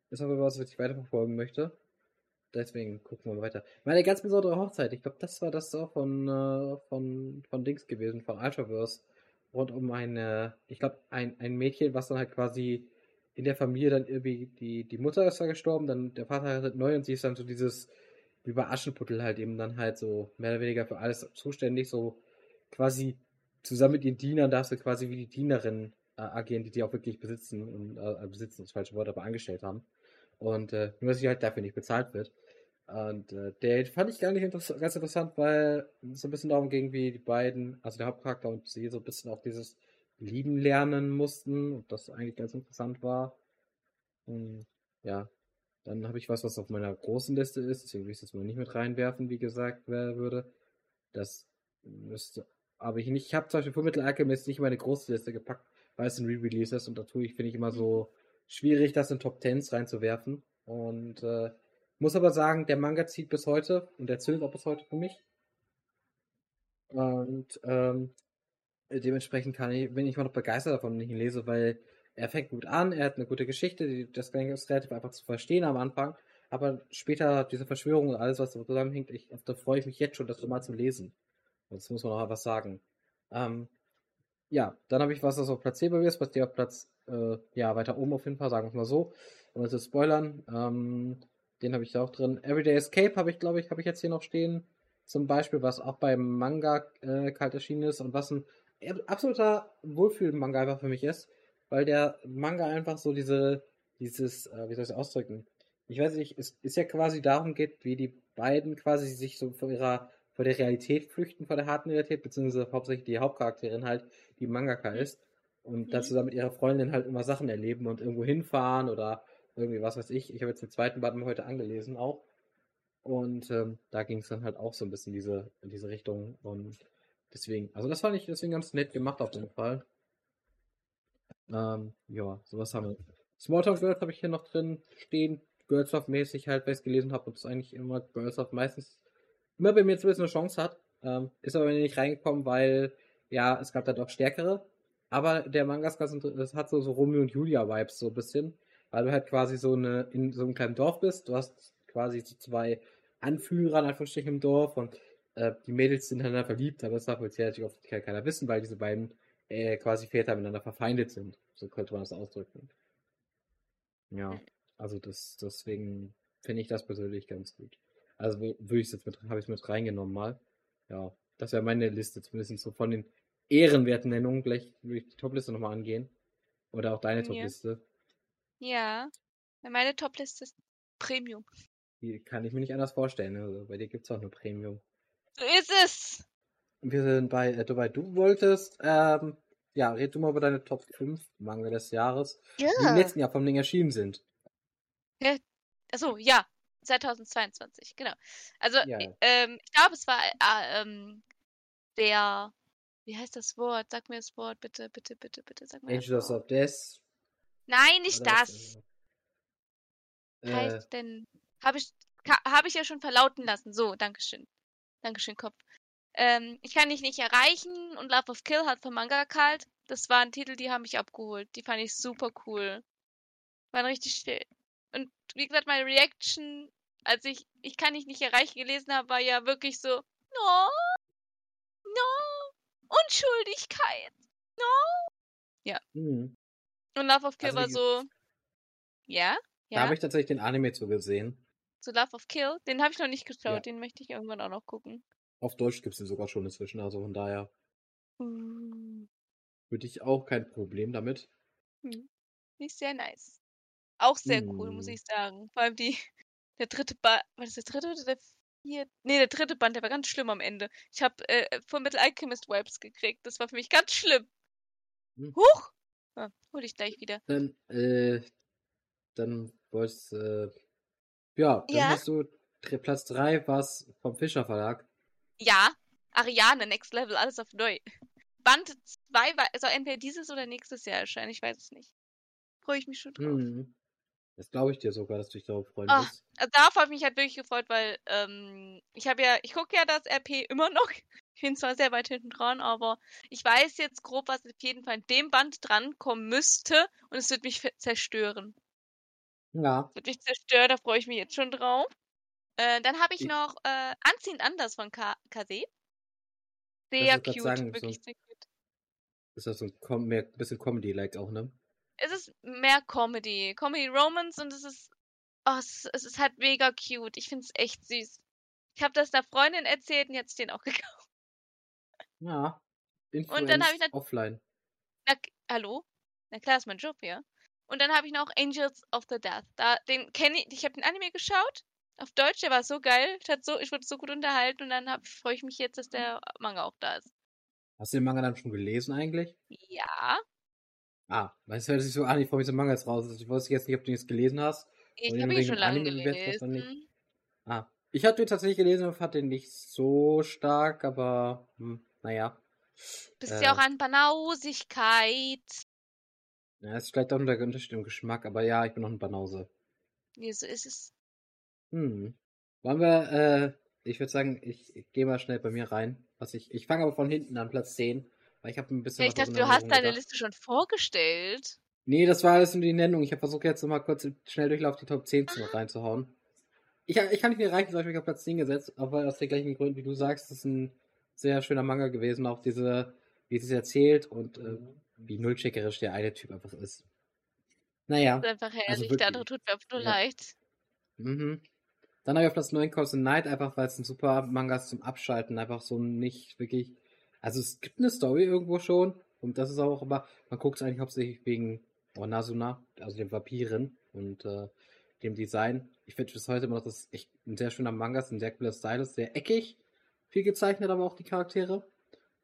ist aber was, was ich weiterverfolgen möchte. Deswegen gucken wir weiter. Meine ganz besondere Hochzeit, ich glaube, das war das auch von, äh, von, von Dings gewesen, von Ultraverse. Rund um eine, ich glaube, ein, ein Mädchen, was dann halt quasi in der Familie dann irgendwie, die, die Mutter ist da gestorben, dann der Vater heiratet neu und sie ist dann so dieses, wie bei Aschenputtel halt eben dann halt so mehr oder weniger für alles zuständig, so quasi zusammen mit ihren Dienern darfst du quasi wie die Dienerin äh, agieren, die die auch wirklich besitzen und äh, besitzen das falsche Wort, aber angestellt haben. Und äh, nur, dass sie halt dafür nicht bezahlt wird. Und äh, der fand ich gar nicht interess ganz interessant, weil es so ein bisschen darum ging, wie die beiden, also der Hauptcharakter und sie, so ein bisschen auch dieses Lieben lernen mussten und das eigentlich ganz interessant war. Und, ja, dann habe ich was, was auf meiner großen Liste ist, deswegen will ich es jetzt mal nicht mit reinwerfen, wie gesagt wer würde. Das müsste, aber ich ich habe zum Beispiel Fullmetal Alchemist nicht in meine große Liste gepackt, weil es ein Re-Release ist und da tue ich, finde ich, immer so schwierig, das in Top Tens reinzuwerfen. Und äh, muss aber sagen, der Manga zieht bis heute und der zählt auch bis heute für mich. Und ähm, dementsprechend kann ich, bin ich immer noch begeistert davon, wenn ich ihn lese, weil er fängt gut an, er hat eine gute Geschichte, die, das ist relativ einfach zu verstehen am Anfang, aber später diese Verschwörung und alles, was zusammenhängt, ich, da freue ich mich jetzt schon, das mal zu lesen. Das muss man noch was sagen. Ähm, ja, dann habe ich was, das auf Platz 10 bei mir ist, was dir auf Platz, äh, ja, weiter oben auf jeden Fall, sagen wir mal so. Und zu spoilern, ähm, den habe ich da auch drin. Everyday Escape habe ich, glaube ich, habe ich jetzt hier noch stehen. Zum Beispiel, was auch beim Manga äh, kalt erschienen ist und was ein absoluter Wohlfühl-Manga einfach für mich ist, weil der Manga einfach so diese, dieses, äh, wie soll ich es ausdrücken? Ich weiß nicht, es ist ja quasi darum geht, wie die beiden quasi sich so vor ihrer, vor der Realität flüchten, vor der harten Realität, beziehungsweise hauptsächlich die Hauptcharakterin halt, die Mangaka ist und mhm. dann zusammen mit ihrer Freundin halt immer Sachen erleben und irgendwo hinfahren oder irgendwie was weiß ich. Ich habe jetzt den zweiten Band heute angelesen auch. Und ähm, da ging es dann halt auch so ein bisschen diese, in diese Richtung. Und deswegen, also das fand ich deswegen ganz nett gemacht auf jeden Fall. Ähm, ja, sowas haben wir. Smalltalk Girls habe ich hier noch drin stehen. Girls of mäßig halt, weil ich es gelesen habe und es eigentlich immer Girls of meistens immer bei mir zumindest eine Chance hat. Ähm, ist aber nicht reingekommen, weil ja, es gab da doch stärkere. Aber der Manga ist ganz interessant, das hat so, so Romeo und Julia Vibes so ein bisschen weil du halt quasi so eine in so einem kleinen Dorf bist. Du hast quasi so zwei Anführer in Anführungsstrichen im Dorf und äh, die Mädels sind ineinander verliebt, aber das darf jetzt natürlich oft keiner wissen, weil diese beiden äh, quasi Väter miteinander verfeindet sind. So könnte man das ausdrücken. Ja, also das deswegen finde ich das persönlich ganz gut. Also würde ich jetzt mit, habe ich es mit reingenommen mal. Ja, das wäre meine Liste, zumindest so von den ehrenwerten Nennungen. Gleich würde ich die Topliste nochmal angehen. Oder auch deine ja. Topliste. Ja, meine Topliste ist Premium. Die kann ich mir nicht anders vorstellen. Also bei dir gibt es auch nur Premium. So ist es! Wir sind bei, äh, du, du wolltest, ähm, ja, red du mal über deine Top 5 Manga des Jahres, ja. die im letzten Jahr vom Ding erschienen sind. Ja, achso, ja, 2022, genau. Also, ja. ähm, ich glaube, es war äh, ähm, der, wie heißt das Wort? Sag mir das Wort, bitte, bitte, bitte, bitte, sag mir Angels of Death Nein, nicht das. Was heißt äh. denn? Habe ich, hab ich ja schon verlauten lassen. So, Dankeschön. Dankeschön, Kopf. Ähm, ich kann dich nicht erreichen und Love of Kill hat von Manga Kalt. Das waren Titel, die haben mich abgeholt. Die fand ich super cool. Waren richtig wie gesagt, meine Reaction, als ich Ich kann dich nicht erreichen gelesen habe, war ja wirklich so, no, no, Unschuldigkeit, no. Ja. Mhm. Und Love of Kill also, war so. Ja? Ja. Da habe ich tatsächlich den Anime zu gesehen. Zu Love of Kill? Den habe ich noch nicht geschaut, ja. den möchte ich irgendwann auch noch gucken. Auf Deutsch gibt es den sogar schon inzwischen, also von daher. Mm. Würde ich auch kein Problem damit. Hm. Ist sehr nice. Auch sehr cool, muss hm. ich sagen. Vor allem die, (laughs) der dritte Band, war das der dritte oder der vierte? Nee, der dritte Band, der war ganz schlimm am Ende. Ich habe äh, von Metal Alchemist Wipes gekriegt. Das war für mich ganz schlimm. Hm. Huch! Ah, hol ich gleich wieder. Dann, äh, dann wolltest, äh, ja, dann ja? hast du Platz 3 was vom Fischer Verlag. Ja, Ariane, Next Level, alles auf neu. Band 2 war, also entweder dieses oder nächstes Jahr erscheinen, ich weiß es nicht. Freue ich mich schon drauf. Mhm. Das glaube ich dir sogar, dass du dich darauf freuen oh, wirst. Also darauf habe ich mich halt wirklich gefreut, weil ähm, ich habe ja, ich gucke ja das RP immer noch. (laughs) Ich bin zwar sehr weit hinten dran, aber ich weiß jetzt grob, was auf jeden Fall in dem Band drankommen müsste und es wird mich zerstören. Ja. Es wird mich zerstören, da freue ich mich jetzt schon drauf. Äh, dann habe ich, ich, noch äh, Anziehend anders von K Kase. Sehr cute, sagen, wirklich so, sehr cute. Ist das so ein, Com mehr, bisschen Comedy-like auch, ne? Es ist mehr Comedy. Comedy Romance und es ist. Oh, es, es ist halt mega cute. Ich finde es echt süß. Ich habe das einer Freundin erzählt und jetzt den auch (laughs) gekauft. Ja. Und dann habe ich Influence offline. Na, hallo? Na klar, ist mein Job hier. Und dann habe ich noch Angels of the Death. Da, den kenne ich, ich habe den Anime geschaut. Auf Deutsch, der war so geil. Ich, hat so, ich wurde so gut unterhalten und dann freue ich mich jetzt, dass der Manga auch da ist. Hast du den Manga dann schon gelesen eigentlich? Ja. Ah, weißt du, hört sich so an, ich freue mich, der Manga ist raus. Also Ich wusste jetzt nicht, ob du ihn jetzt gelesen hast. Ich habe ihn schon lange Anime gelesen. Ah. Ich hatte ihn tatsächlich gelesen und fand den nicht so stark, aber hm, naja. Bist Äh. ja auch an Banausigkeit. Ja, ist vielleicht auch der Unterschied im Geschmack, aber ja, ich bin noch ein Banause. Nee, so ist es. Hm. Wollen wir, äh, ich würde sagen, ich, ich gehe mal schnell bei mir rein. Was ich, ich fange aber von hinten an, Platz 10, weil ich habe ein bisschen Ja, ich dachte, du hast deine gedacht. Liste schon vorgestellt. Nee, das war alles nur die Nennung. Ich habe versucht jetzt noch mal kurz im Schnelldurchlauf die Top 10 zu reinzuhauen. Ich, ich kann nicht mehr reichen, zum Beispiel, ich habe Platz 10 gesetzt, aber aus den gleichen Gründen, wie du sagst, das ist ein sehr schöner Manga gewesen, auch diese, wie es erzählt und äh, wie nullcheckerisch der eine Typ einfach ist. Naja, Das ist einfach herrlich. wirklich. der andere tut mir einfach nur Ja. leid. mhm. Dann habe ich auf Platz 9 Calls the Night, einfach weil es ein super Manga ist zum Abschalten, einfach so nicht wirklich, also es gibt eine Story irgendwo schon und das ist auch, aber man guckt es eigentlich hauptsächlich wegen Onasuna, also dem Vampiren und äh, dem Design. Ich finde bis heute immer noch, das ist echt ein sehr schöner Manga, ist ein sehr cooler Style, ist sehr eckig, viel gezeichnet, aber auch die Charaktere.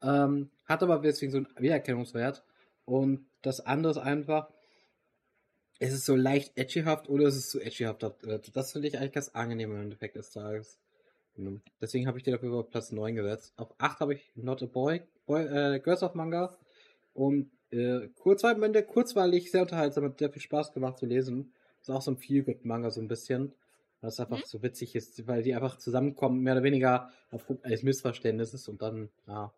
Ähm, hat aber deswegen so einen Wiedererkennungswert. Und das andere ist einfach, es ist so leicht edgyhaft oder es ist zu edgyhaft. Äh, Das finde ich eigentlich ganz angenehm im Endeffekt des Tages. Deswegen habe ich den dafür auf Platz 9 gesetzt. Auf 8 habe ich Not a Boy, Boy äh, Girls of Manga. Und äh, Kurzweilbände, kurzweilig, sehr unterhaltsam, hat sehr viel Spaß gemacht zu lesen. Ist auch so ein Feel-Good-Manga so ein bisschen. Was einfach Mhm. so witzig ist, weil die einfach zusammenkommen, mehr oder weniger aufgrund eines Missverständnisses und dann, ja,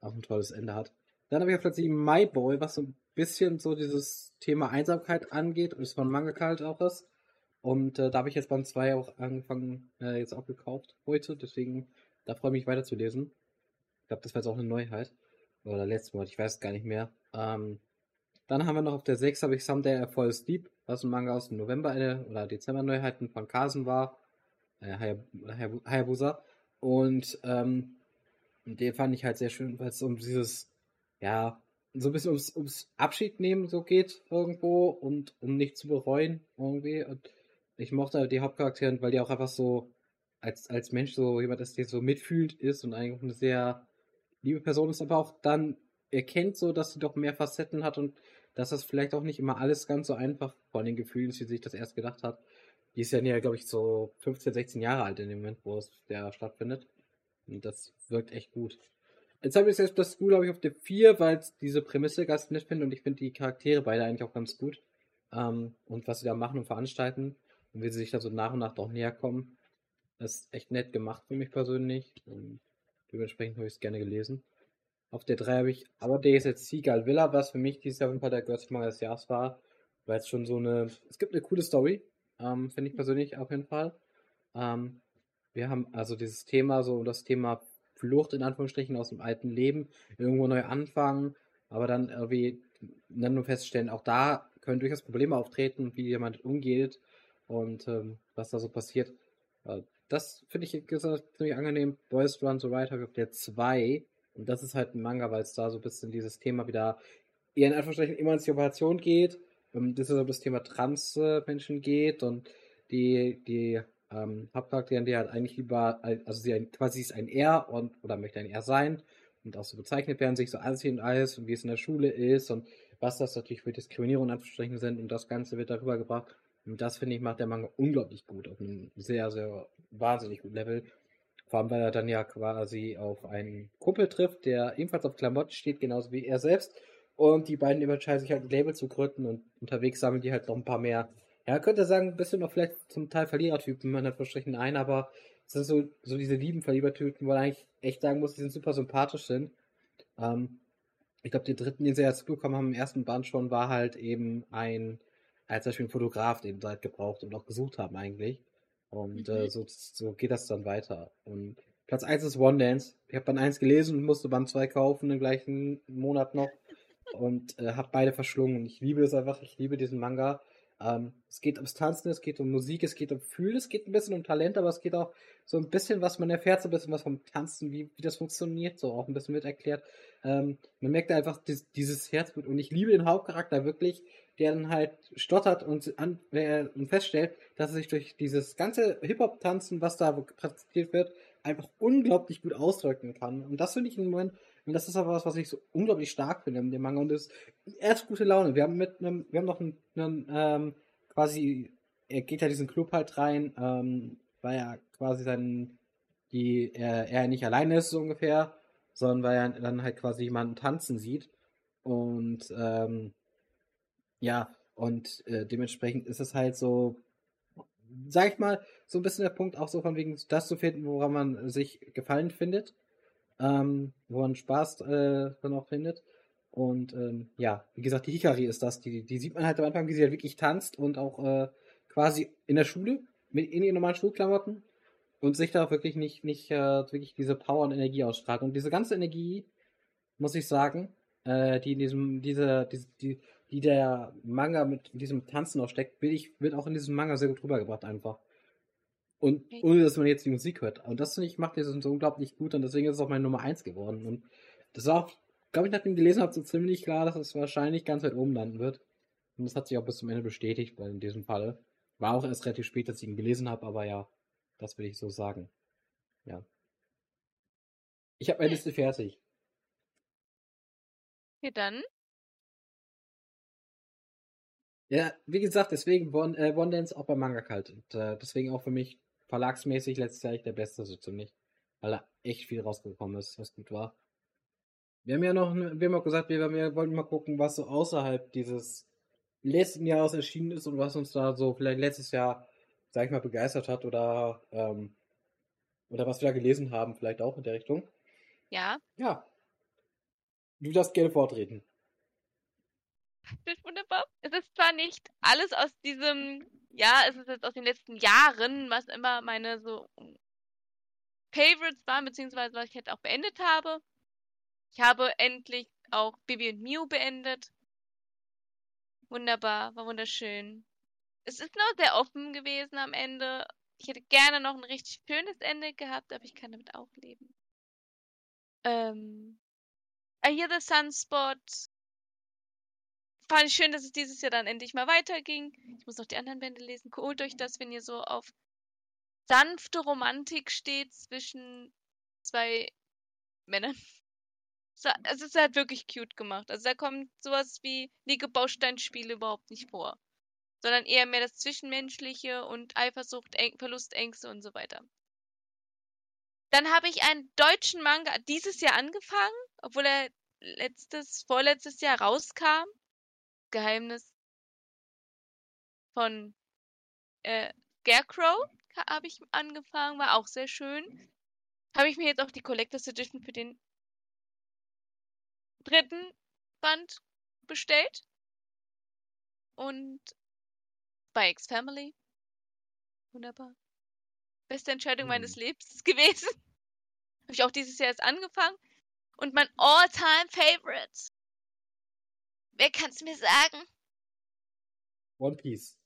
auch ein tolles Ende hat. Dann habe ich auf Platz 7 My Boy, was so ein bisschen so dieses Thema Einsamkeit angeht und es von Manga halt auch ist. Und äh, da habe ich jetzt beim 2 auch angefangen, äh, jetzt auch gekauft heute, deswegen, da freue ich mich weiterzulesen. Ich glaube, das war jetzt auch eine Neuheit. Oder letztes Mal, ich weiß es gar nicht mehr. Ähm, dann haben wir noch auf der 6 habe ich Someday I Fall Asleep, was ein Manga aus dem November eine, oder Dezember Neuheiten von Kasen war. Äh, Hayab- Hayab- Hayabusa. Und ähm, den fand ich halt sehr schön, weil es um dieses, ja, so ein bisschen ums, ums Abschied nehmen so geht irgendwo und um nicht zu bereuen irgendwie. Und ich mochte halt die Hauptcharaktere, weil die auch einfach so als, als Mensch so jemand ist, der so mitfühlt ist und eigentlich eine sehr liebe Person ist, aber auch dann erkennt so, dass sie doch mehr Facetten hat und dass das vielleicht auch nicht immer alles ganz so einfach von den Gefühlen ist, wie sich das erst gedacht hat. Die ist ja, ja glaube ich, so 15, 16 Jahre alt in dem Moment, wo es der stattfindet. Und das wirkt echt gut. Jetzt habe ich selbst das School, glaube ich, auf der 4, weil ich diese Prämisse ganz nett finde und ich finde die Charaktere beide eigentlich auch ganz gut. Ähm, und was sie da machen und veranstalten und wie sie sich da so nach und nach doch näher kommen. Das ist echt nett gemacht für mich persönlich. Und dementsprechend habe ich es gerne gelesen. Auf der 3 habe ich aber der ist jetzt Seagull Villa, was für mich dieses Jahr auf jeden Fall der Girls Manga des Jahres war. Weil es schon so eine. Es gibt eine coole Story. Ähm, finde ich persönlich auf jeden Fall. Ähm, wir haben also dieses Thema, so das Thema Flucht in Anführungsstrichen aus dem alten Leben, irgendwo neu anfangen, aber dann irgendwie dann nur feststellen, auch da können durchaus Probleme auftreten, wie jemand umgeht und ähm, was da so passiert. Äh, das finde ich ziemlich angenehm. Boys Run habe ich auf der 2 und das ist halt ein Manga, weil es da so ein bisschen dieses Thema wieder eher in Anführungsstrichen Emanzipation geht. Ähm, das ist so das Thema Trans-Menschen geht und die, die ähm, Hauptcharakterin, die halt eigentlich lieber, also sie ein, quasi ist ein Er und oder möchte ein Er sein und auch so bezeichnet werden, sich so ansehen und alles und wie es in der Schule ist und was das natürlich für Diskriminierung in Anführungsstrichen sind und das Ganze wird darüber gebracht. Und das finde ich macht der Manga unglaublich gut, auf einem sehr, sehr wahnsinnig guten Level. Vor allem, weil er dann ja quasi auf einen Kumpel trifft, der ebenfalls auf Klamotten steht, genauso wie er selbst. Und die beiden überentscheiden sich halt ein Label zu gründen und unterwegs sammeln die halt noch ein paar mehr ja, könnte sagen, ein bisschen noch vielleicht zum Teil Verlierertypen, in Anführungsstrichen ein, aber es sind so, so diese lieben Verlierertypen, wo man eigentlich echt sagen muss, die sind super sympathisch sind. Ähm, ich glaube, die dritten, den sie jetzt bekommen haben im ersten Band schon, war halt eben ein, als Beispiel ein Fotograf, den sie halt gebraucht und auch gesucht haben eigentlich. Und Mhm. äh, so, so geht das dann weiter. Und Platz 1 ist One Dance. Ich habe Band 1 gelesen und musste Band 2 kaufen im gleichen Monat noch. und äh, habe beide verschlungen. Und ich liebe es einfach, ich liebe diesen Manga. Ähm, es geht ums Tanzen, es geht um Musik, es geht um Fühlen, es geht ein bisschen um Talent, aber es geht auch so ein bisschen, was man erfährt, so ein bisschen was vom Tanzen, wie, wie das funktioniert, so auch ein bisschen mit erklärt. Ähm, man merkt einfach dies, dieses Herzblut und ich liebe den Hauptcharakter wirklich, der dann halt stottert und, an, äh, und feststellt, dass er sich durch dieses ganze Hip-Hop-Tanzen, was da praktiziert wird, einfach unglaublich gut ausdrücken kann. Und das finde ich im Moment, und das ist aber was, was ich so unglaublich stark finde in dem Manga. Und das erst gute Laune. Wir haben mit einem, wir haben noch einen, einen ähm, quasi, er geht ja diesen Club halt rein, ähm, weil er quasi dann die, er, er nicht alleine ist, so ungefähr, sondern weil er dann halt quasi jemanden tanzen sieht. Und ähm, ja, und äh, dementsprechend ist es halt so, sag ich mal, so ein bisschen der Punkt auch so von wegen das zu finden, woran man sich gefallen findet, ähm, wo man Spaß äh, dann auch findet. Und ähm, ja, wie gesagt, die Hikari ist das, die, die sieht man halt am Anfang, wie sie halt wirklich tanzt und auch äh, quasi in der Schule, mit in ihren normalen Schulklamotten und sich da wirklich nicht, nicht äh, wirklich diese Power und Energie ausstrahlt. Und diese ganze Energie, muss ich sagen, äh, die in diesem, diese, diese, die, die der Manga mit diesem Tanzen auch steckt, will ich, wird auch in diesem Manga sehr gut rübergebracht einfach. Und ohne dass man jetzt die Musik hört. Und das finde ich macht diesen so unglaublich gut und deswegen ist es auch meine Nummer 1 geworden. Und das war auch, glaube ich, nachdem ich gelesen habe, so ziemlich klar, dass es wahrscheinlich ganz weit oben landen wird. Und das hat sich auch bis zum Ende bestätigt, weil in diesem Falle. War auch erst relativ spät, dass ich ihn gelesen habe, aber ja, das will ich so sagen. Ja. Ich habe meine Liste fertig. Ja, dann. Ja, wie gesagt, deswegen One, äh, One Dance auch beim Manga kalt. Und äh, deswegen auch für mich verlagsmäßig letztes Jahr echt der beste so ziemlich. Weil da echt viel rausgekommen ist, was gut war. Wir haben ja noch, wir haben auch gesagt, wir, wir wollten mal gucken, was so außerhalb dieses letzten Jahres erschienen ist und was uns da so vielleicht letztes Jahr, sag ich mal, begeistert hat oder, ähm, oder was wir da gelesen haben, vielleicht auch in der Richtung. Ja. Ja. Du darfst gerne vortreten. Das ist wunderbar. Es ist zwar nicht alles aus diesem, ja, es ist jetzt aus den letzten Jahren, was immer meine so Favorites waren, beziehungsweise was ich jetzt auch beendet habe. Ich habe endlich auch Bibi und Mew beendet. Wunderbar, war wunderschön. Es ist noch sehr offen gewesen am Ende. Ich hätte gerne noch ein richtig schönes Ende gehabt, aber ich kann damit auch leben. Ähm, I Hear the Sunspot. Fand ich schön, dass es dieses Jahr dann endlich mal weiterging. Ich muss noch die anderen Bände lesen. Holt euch das, wenn ihr so auf sanfte Romantik steht zwischen zwei Männern. Es ist halt wirklich cute gemacht. Also da kommt sowas wie Liegebausteinspiele überhaupt nicht vor. Sondern eher mehr das Zwischenmenschliche und Eifersucht, Verlustängste und so weiter. Dann habe ich einen deutschen Manga dieses Jahr angefangen, obwohl er letztes, vorletztes Jahr rauskam. Geheimnis von äh, Scarecrow habe ich angefangen, war auch sehr schön. Habe ich mir jetzt auch die Collectors Edition für den dritten Band bestellt. Und bei X-Family. Wunderbar. Beste Entscheidung mhm. meines Lebens (laughs) gewesen. Habe ich auch dieses Jahr erst angefangen. Und mein All-Time Favorite. Wer kann's mir sagen? One Piece.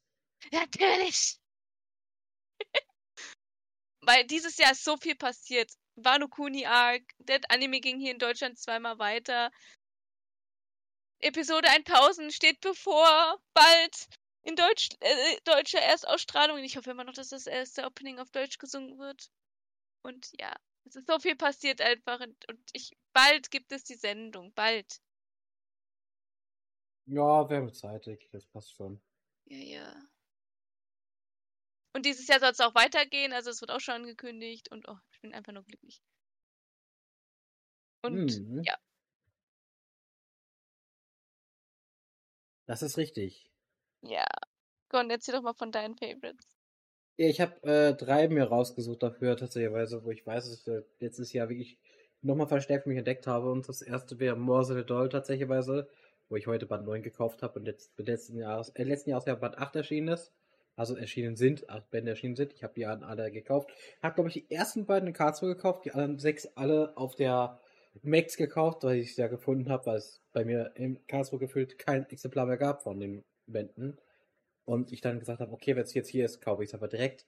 Natürlich. (laughs) Weil dieses Jahr ist so viel passiert. Wano Kuni Arc, Dead Anime ging hier in Deutschland zweimal weiter. Episode 1000 steht bevor, bald in Deutsch, äh, deutscher Erstausstrahlung. Ich hoffe immer noch, dass das erste Opening auf Deutsch gesungen wird. Und ja, es ist so viel passiert einfach. Und, und ich, bald gibt es die Sendung, bald. Ja, wir haben zeitig, das passt schon. Ja, ja. Und dieses Jahr soll es auch weitergehen, also es wird auch schon angekündigt und oh, ich bin einfach nur glücklich. Und mhm. ja. Das ist richtig. Ja. Gon, erzähl doch mal von deinen Favorites. Ja, ich habe äh, drei mir rausgesucht dafür, tatsächlich, wo ich weiß, dass ich äh, letztes Jahr wirklich nochmal verstärkt mich entdeckt habe. Und das erste wäre Morse the Doll tatsächlich, wo ich heute Band 9 gekauft habe und jetzt letzten Jahres, äh, letzten Jahres ja Band 8 erschienen ist also erschienen sind, acht Bände erschienen sind. Ich habe die alle gekauft. Hab, glaube ich, die ersten beiden in Karlsruhe gekauft, die anderen sechs alle auf der Max gekauft, weil ich ja gefunden habe, weil es bei mir in Karlsruhe gefühlt kein Exemplar mehr gab von den Bänden. Und ich dann gesagt habe, okay, wenn es jetzt hier ist, kaufe ich es aber direkt.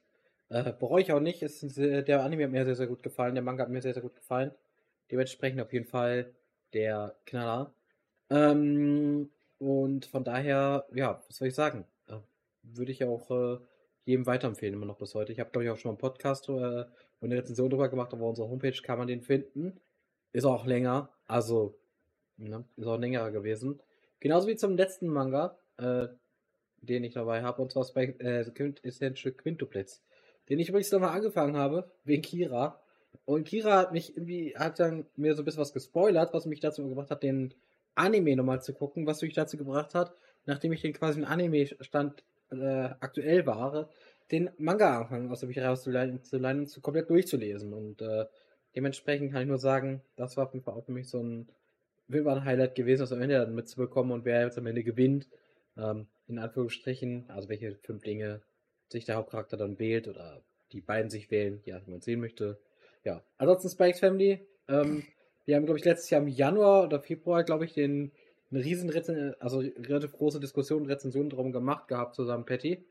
Äh, bereue ich auch nicht. Es äh, der Anime hat mir sehr, sehr gut gefallen. Der Manga hat mir sehr, sehr gut gefallen. Dementsprechend auf jeden Fall der Knaller. Ähm, und von daher, ja, was soll ich sagen? Äh, würde ich auch äh, jedem weiterempfehlen, immer noch bis heute. Ich habe, glaube ich, auch schon mal einen Podcast äh, und eine Rezension drüber gemacht. Auf unserer Homepage kann man den finden. Ist auch länger. Also, ne, ist auch längerer gewesen. Genauso wie zum letzten Manga, äh, den ich dabei habe, und zwar bei äh, Essential Quintuplets. Den ich übrigens nochmal angefangen habe, wegen Kira. Und Kira hat mich irgendwie, hat dann mir so ein bisschen was gespoilert, was mich dazu gebracht hat, den Anime nochmal zu gucken, was mich dazu gebracht hat, nachdem ich den quasi im Anime-Stand äh, aktuell war, den Manga anfangen aus der Bücherei auszuleihen zu und zu komplett durchzulesen. Und äh, dementsprechend kann ich nur sagen, das war auf jeden Fall auch für mich so ein, ein Highlight gewesen, das am Ende dann mitzubekommen und wer jetzt am Ende gewinnt, ähm, in Anführungsstrichen, also welche fünf Dinge sich der Hauptcharakter dann wählt oder die beiden sich wählen, ja, wie man sehen möchte. Ja, ansonsten Spikes Family. Ähm, wir haben, glaube ich, letztes Jahr im Januar oder Februar, glaube ich, den eine riesen Rezen also relativ große Diskussion, Rezension drum gemacht gehabt zusammen, Patty.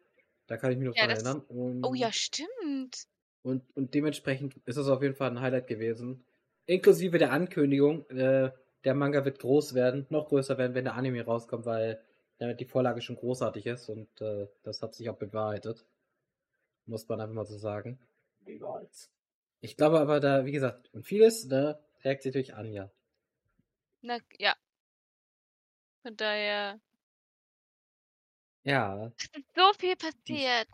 Da kann ich mich noch Ja, dran erinnern. Und, Oh ja, stimmt. und, und dementsprechend ist es auf jeden Fall ein Highlight gewesen. Inklusive der Ankündigung, äh, der Manga wird groß werden, noch größer werden, wenn der Anime rauskommt, weil damit die Vorlage schon großartig ist und äh, das hat sich auch bewahrheitet. Muss man einfach mal so sagen. Niemals. Ich glaube aber da, wie gesagt, und vieles, ne, trägt sich durch Anja. Na, ja. Von daher. Ja, Es (laughs) ist so viel passiert.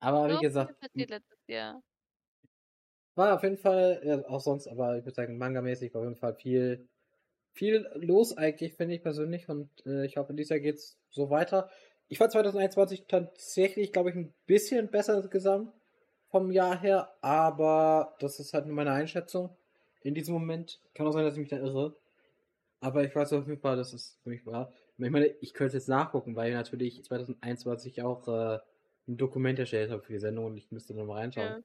aber So wie gesagt, viel passiert letztes Jahr. war auf jeden Fall, ja, auch sonst, aber ich würde sagen, Manga-mäßig war auf jeden Fall viel, viel los eigentlich, finde ich persönlich. Und äh, ich hoffe, dieses Jahr geht's so weiter. Ich fand 2021 tatsächlich, glaube ich, ein bisschen besser gesamt vom Jahr her, aber das ist halt nur meine Einschätzung. In diesem Moment kann auch sein, dass ich mich da irre. Aber ich weiß auf jeden Fall, dass es für mich war. Ich meine, ich könnte jetzt nachgucken, weil ich natürlich 2021 auch äh, ein Dokument erstellt habe für die Sendung und ich müsste nochmal reinschauen. Ja.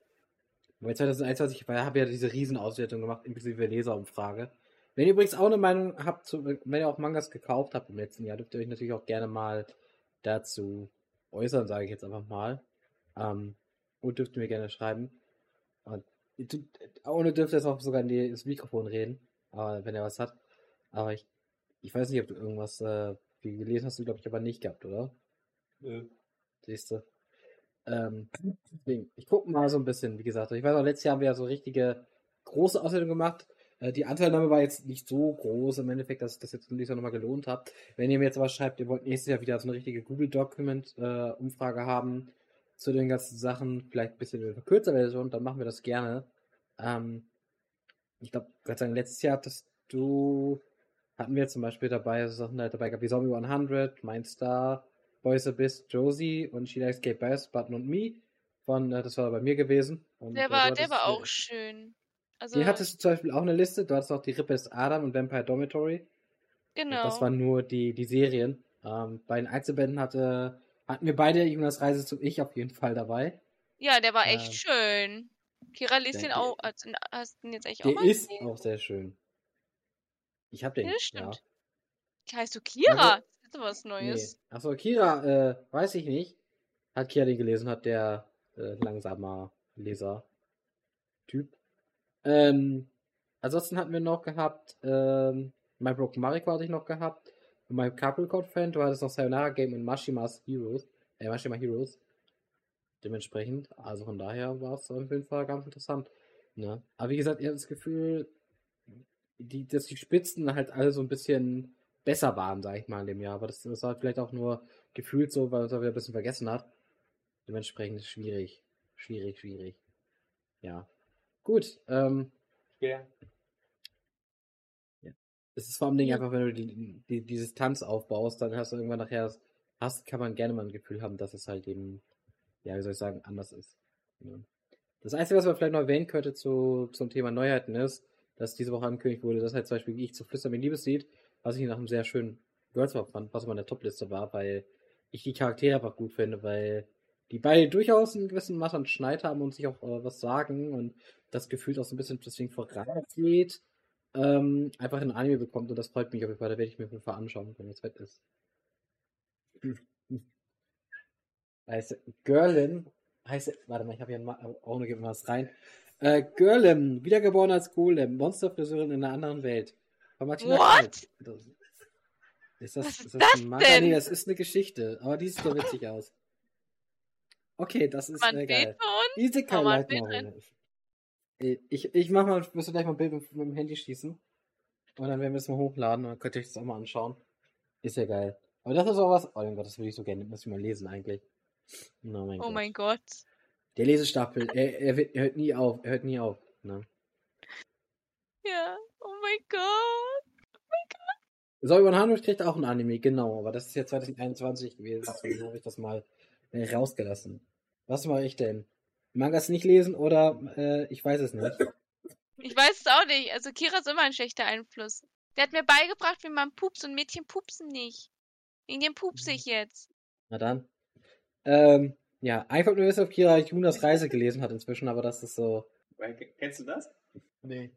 Weil 2021 war, habe ja diese Riesenauswertung gemacht, inklusive Leserumfrage. Wenn ihr übrigens auch eine Meinung habt, zu, wenn ihr auch Mangas gekauft habt im letzten Jahr, dürft ihr euch natürlich auch gerne mal dazu äußern, sage ich jetzt einfach mal. Ähm, und dürft ihr mir gerne schreiben. Und ohne dürft ihr jetzt auch sogar in die, ins Mikrofon reden, aber wenn ihr was hat. Aber ich, ich weiß nicht, ob du irgendwas äh, gelesen hast, du glaube ich aber nicht gehabt, oder? Nö. Siehst du. Ähm, deswegen, ich gucke mal so ein bisschen, wie gesagt. Ich weiß auch, letztes Jahr haben wir ja so richtige große Auswertungen gemacht. Äh, die Anteilnahme war jetzt nicht so groß im Endeffekt, dass sich das jetzt nicht so nochmal gelohnt hat. Wenn ihr mir jetzt aber schreibt, ihr wollt nächstes Jahr wieder so eine richtige Google-Document-Umfrage haben zu den ganzen Sachen, vielleicht ein bisschen in verkürzter Version, dann machen wir das gerne. Ähm, ich glaube, Gott sei Dank, letztes Jahr hattest du, hatten wir zum Beispiel dabei, so Sachen halt dabei gehabt wie Zombie 100, Mein Star, Boys Abyss, Josie und She Likes Kate Bass, Button und Me. Von, äh, das war bei mir gewesen. Und, Der äh, war, der war auch schön. Also, Hier hattest du zum Beispiel auch eine Liste. Du hattest auch die Rippe ist Adam und Vampire Dormitory. genau. Das waren nur die, die Serien. Ähm, bei den Einzelbänden hatte, hatten wir beide Jonas Reise zum Ich auf jeden Fall dabei. ja, der war echt ähm, schön. Kira liest der- den auch. Hast du hast den jetzt eigentlich auch Der mal ist gesehen? auch sehr schön. Ich hab den. Ja, das ja. stimmt. Heißt du Kira? Also- das ist was Nee. Neues. Achso, Kira, äh, weiß ich nicht. Hat Kira den gelesen, hat der äh, langsamer Leser-Typ. Ähm, ansonsten hatten wir noch gehabt, ähm, My Broken Mariko hatte ich noch gehabt. Und My Capricorn Fan, du hattest noch Sayonara Game und Mashima's Heroes, äh, Mashima Heroes. Dementsprechend, also von daher war es auf jeden Fall ganz interessant. Ne? Aber wie gesagt, ich habe das Gefühl, die, dass die Spitzen halt alle so ein bisschen besser waren, sag ich mal, in dem Jahr. Aber das, das war vielleicht auch nur gefühlt so, weil es auch wieder ein bisschen vergessen hat. Dementsprechend ist schwierig. Schwierig, schwierig. Ja. Gut, ähm, Schwer. Es ist vor allem Ding einfach, wenn du die, die, die Distanz aufbaust, dann hast du irgendwann nachher, hast, kann man gerne mal ein Gefühl haben, dass es halt eben, ja, wie soll ich sagen, anders ist. Ja. Das Einzige, was man vielleicht noch erwähnen könnte zu, zum Thema Neuheiten ist, dass diese Woche angekündigt wurde, dass halt zum Beispiel, wie ich zu Flüstern mit Liebeslied, was ich nach einem sehr schönen Pop fand, was auf meiner Topliste war, weil ich die Charaktere einfach gut finde, weil die beide durchaus einen gewissen Maß an Schneid haben und sich auch äh, was sagen und das Gefühl auch so ein bisschen deswegen vorangeht, ähm, einfach ein Anime bekommt und das freut mich auf jeden Fall. Da werde ich mir auf jeden Fall anschauen, wenn das wett ist. Heißt Girlin, heißt, warte mal, ich habe hier ein auch noch was rein. Äh, Girlin, wiedergeboren als Golem, Monsterfriseurin in einer anderen Welt. Von Martina What? Kalt. Ist das, ist ist das, ein Manga? denn? Nee, das ist eine Geschichte, aber die sieht doch witzig aus. Okay, das ist Man äh, geil. für uns. Die sieht kein man Light Novel. Ich, ich mach mal, muss gleich mal ein Bild mit, mit dem Handy schießen. Und dann werden wir es mal hochladen und dann könnt ihr euch das auch mal anschauen. Ist ja geil. Aber das ist auch was. Oh mein Gott, das würde ich so gerne. Muss ich mal lesen eigentlich. Oh mein Oh Gott. mein Gott. Der Lesestapel, er, er, wird, er hört nie auf. Er hört nie auf. Ne? Ja. Oh mein Gott. So, über Hanus kriegt auch ein Anime, genau. Aber das ist ja 2021 gewesen. Deswegen habe ich das mal äh, rausgelassen. Was mache ich denn? Mangas nicht lesen oder äh, ich weiß es nicht. Ich weiß es auch nicht. Also Kira ist immer ein schlechter Einfluss. Der hat mir beigebracht, wie man pupst und Mädchen pupsen nicht. Wegen dem pupse ich jetzt. Na dann. Ähm, ja, einfach nur wissen, ob Kira Junas Reise gelesen hat inzwischen, aber das ist so. Kennst du das? Nee.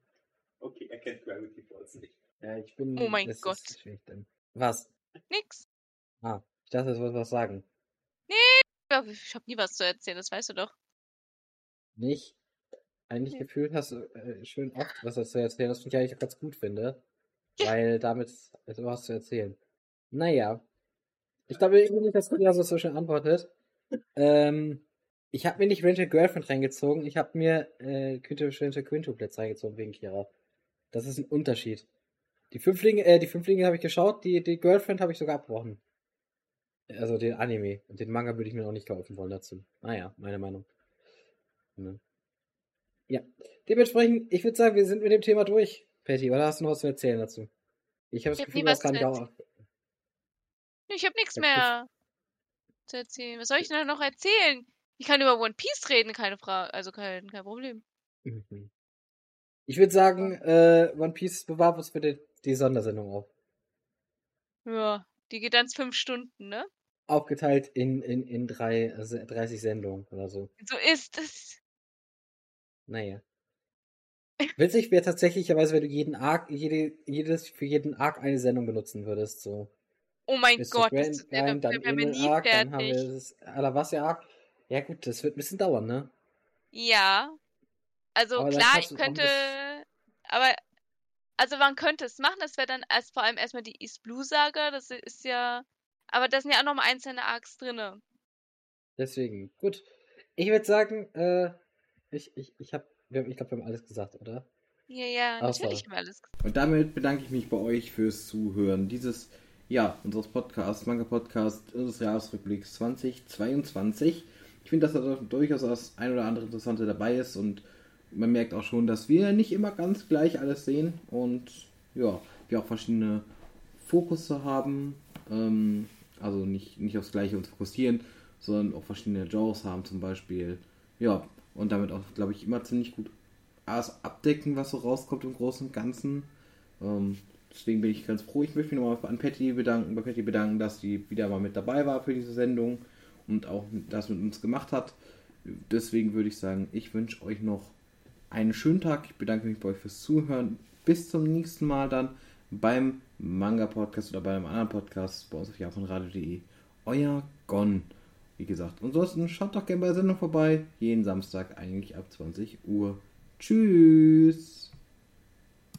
Okay, er kennt Gravity Falls nicht. Ja, ich bin. Oh mein Gott. Was? Nix. Ah, ich dachte, das wollte was sagen. Ja, Ich habe nie was zu erzählen, das weißt du doch. Nicht? Eigentlich gefühlt hast du äh, schön oft was zu erzählen, was ich eigentlich ganz gut finde. Weil damit ist was zu erzählen. Naja. Ich glaube irgendwie nicht, dass Kira so schön antwortet. Ähm, ich habe mir nicht Rental Girlfriend reingezogen, ich habe mir äh, Quintuplets Quintuplets reingezogen wegen Kira. Das ist ein Unterschied. Die Fünflinge, äh, die Fünflinge habe ich geschaut, die, die Girlfriend habe ich sogar abgebrochen. Also den Anime. Und den Manga würde ich mir auch nicht kaufen wollen dazu. Naja, meine Meinung. Ne? Ja. Dementsprechend, ich würde sagen, wir sind mit dem Thema durch. Patty, oder hast du noch was zu erzählen dazu? Ich habe das Gefühl, nicht zu auch. Ich habe nichts mehr zu erzählen. Was soll ich denn noch erzählen? Ich kann über One Piece reden, keine Frage. Also kein, kein Problem. Mhm. Ich würde sagen, äh, One Piece bewahrt uns für die, Sondersendung auf. Ja, die geht dann fünf Stunden, ne? Aufgeteilt in, in, in drei, äh, se- 30 Sendungen oder so. So ist es. Naja. Witzig wäre tatsächlicherweise, wenn du jeden Arc, jede, jedes, für jeden Arc eine Sendung benutzen würdest, so. Oh mein Mr. Gott, das Grand, wäre Grind, dann wär, wär mir Emil nie Arc, dann haben wir fertig. das Alabassia Arc. Ja gut, das wird ein bisschen dauern, ne? Ja. Also Aber klar, ich könnte. das- Aber. Also man könnte es machen, das wäre dann erst vor allem erstmal die East Blue Saga, das ist ja. Aber da sind ja auch nochmal einzelne Arcs drinne. Deswegen, gut. Ich würde sagen, äh, ich, ich, ich hab, wir haben- ich glaube, wir haben alles gesagt, oder? Ja, ja, Ach so. natürlich haben wir alles gesagt. Und damit bedanke ich mich bei euch fürs Zuhören dieses, ja, unseres Podcasts, Manga Podcast, unseres Jahresrückblicks 2022. Ich finde, dass da durchaus das ein oder andere Interessante dabei ist und man merkt auch schon, dass wir nicht immer ganz gleich alles sehen und ja, wir auch verschiedene Fokusse haben, ähm, also nicht, nicht aufs Gleiche uns fokussieren, sondern auch verschiedene Genres haben zum Beispiel. Ja, und damit auch, glaube ich, immer ziemlich gut alles abdecken, was so rauskommt im Großen und Ganzen. Ähm, deswegen bin ich ganz froh. Ich möchte mich nochmal an Patty bedanken, bei Patty bedanken, dass sie wieder mal mit dabei war für diese Sendung und auch das mit uns gemacht hat. Deswegen würde ich sagen, ich wünsche euch noch einen schönen Tag. Ich bedanke mich bei euch fürs Zuhören. Bis zum nächsten Mal dann beim Manga Podcast oder bei einem anderen Podcast bei uns auf japanradio.de. Euer Gon. Wie gesagt, ansonsten schaut doch gerne bei der Sendung vorbei. Jeden Samstag eigentlich ab 20 Uhr. Tschüss.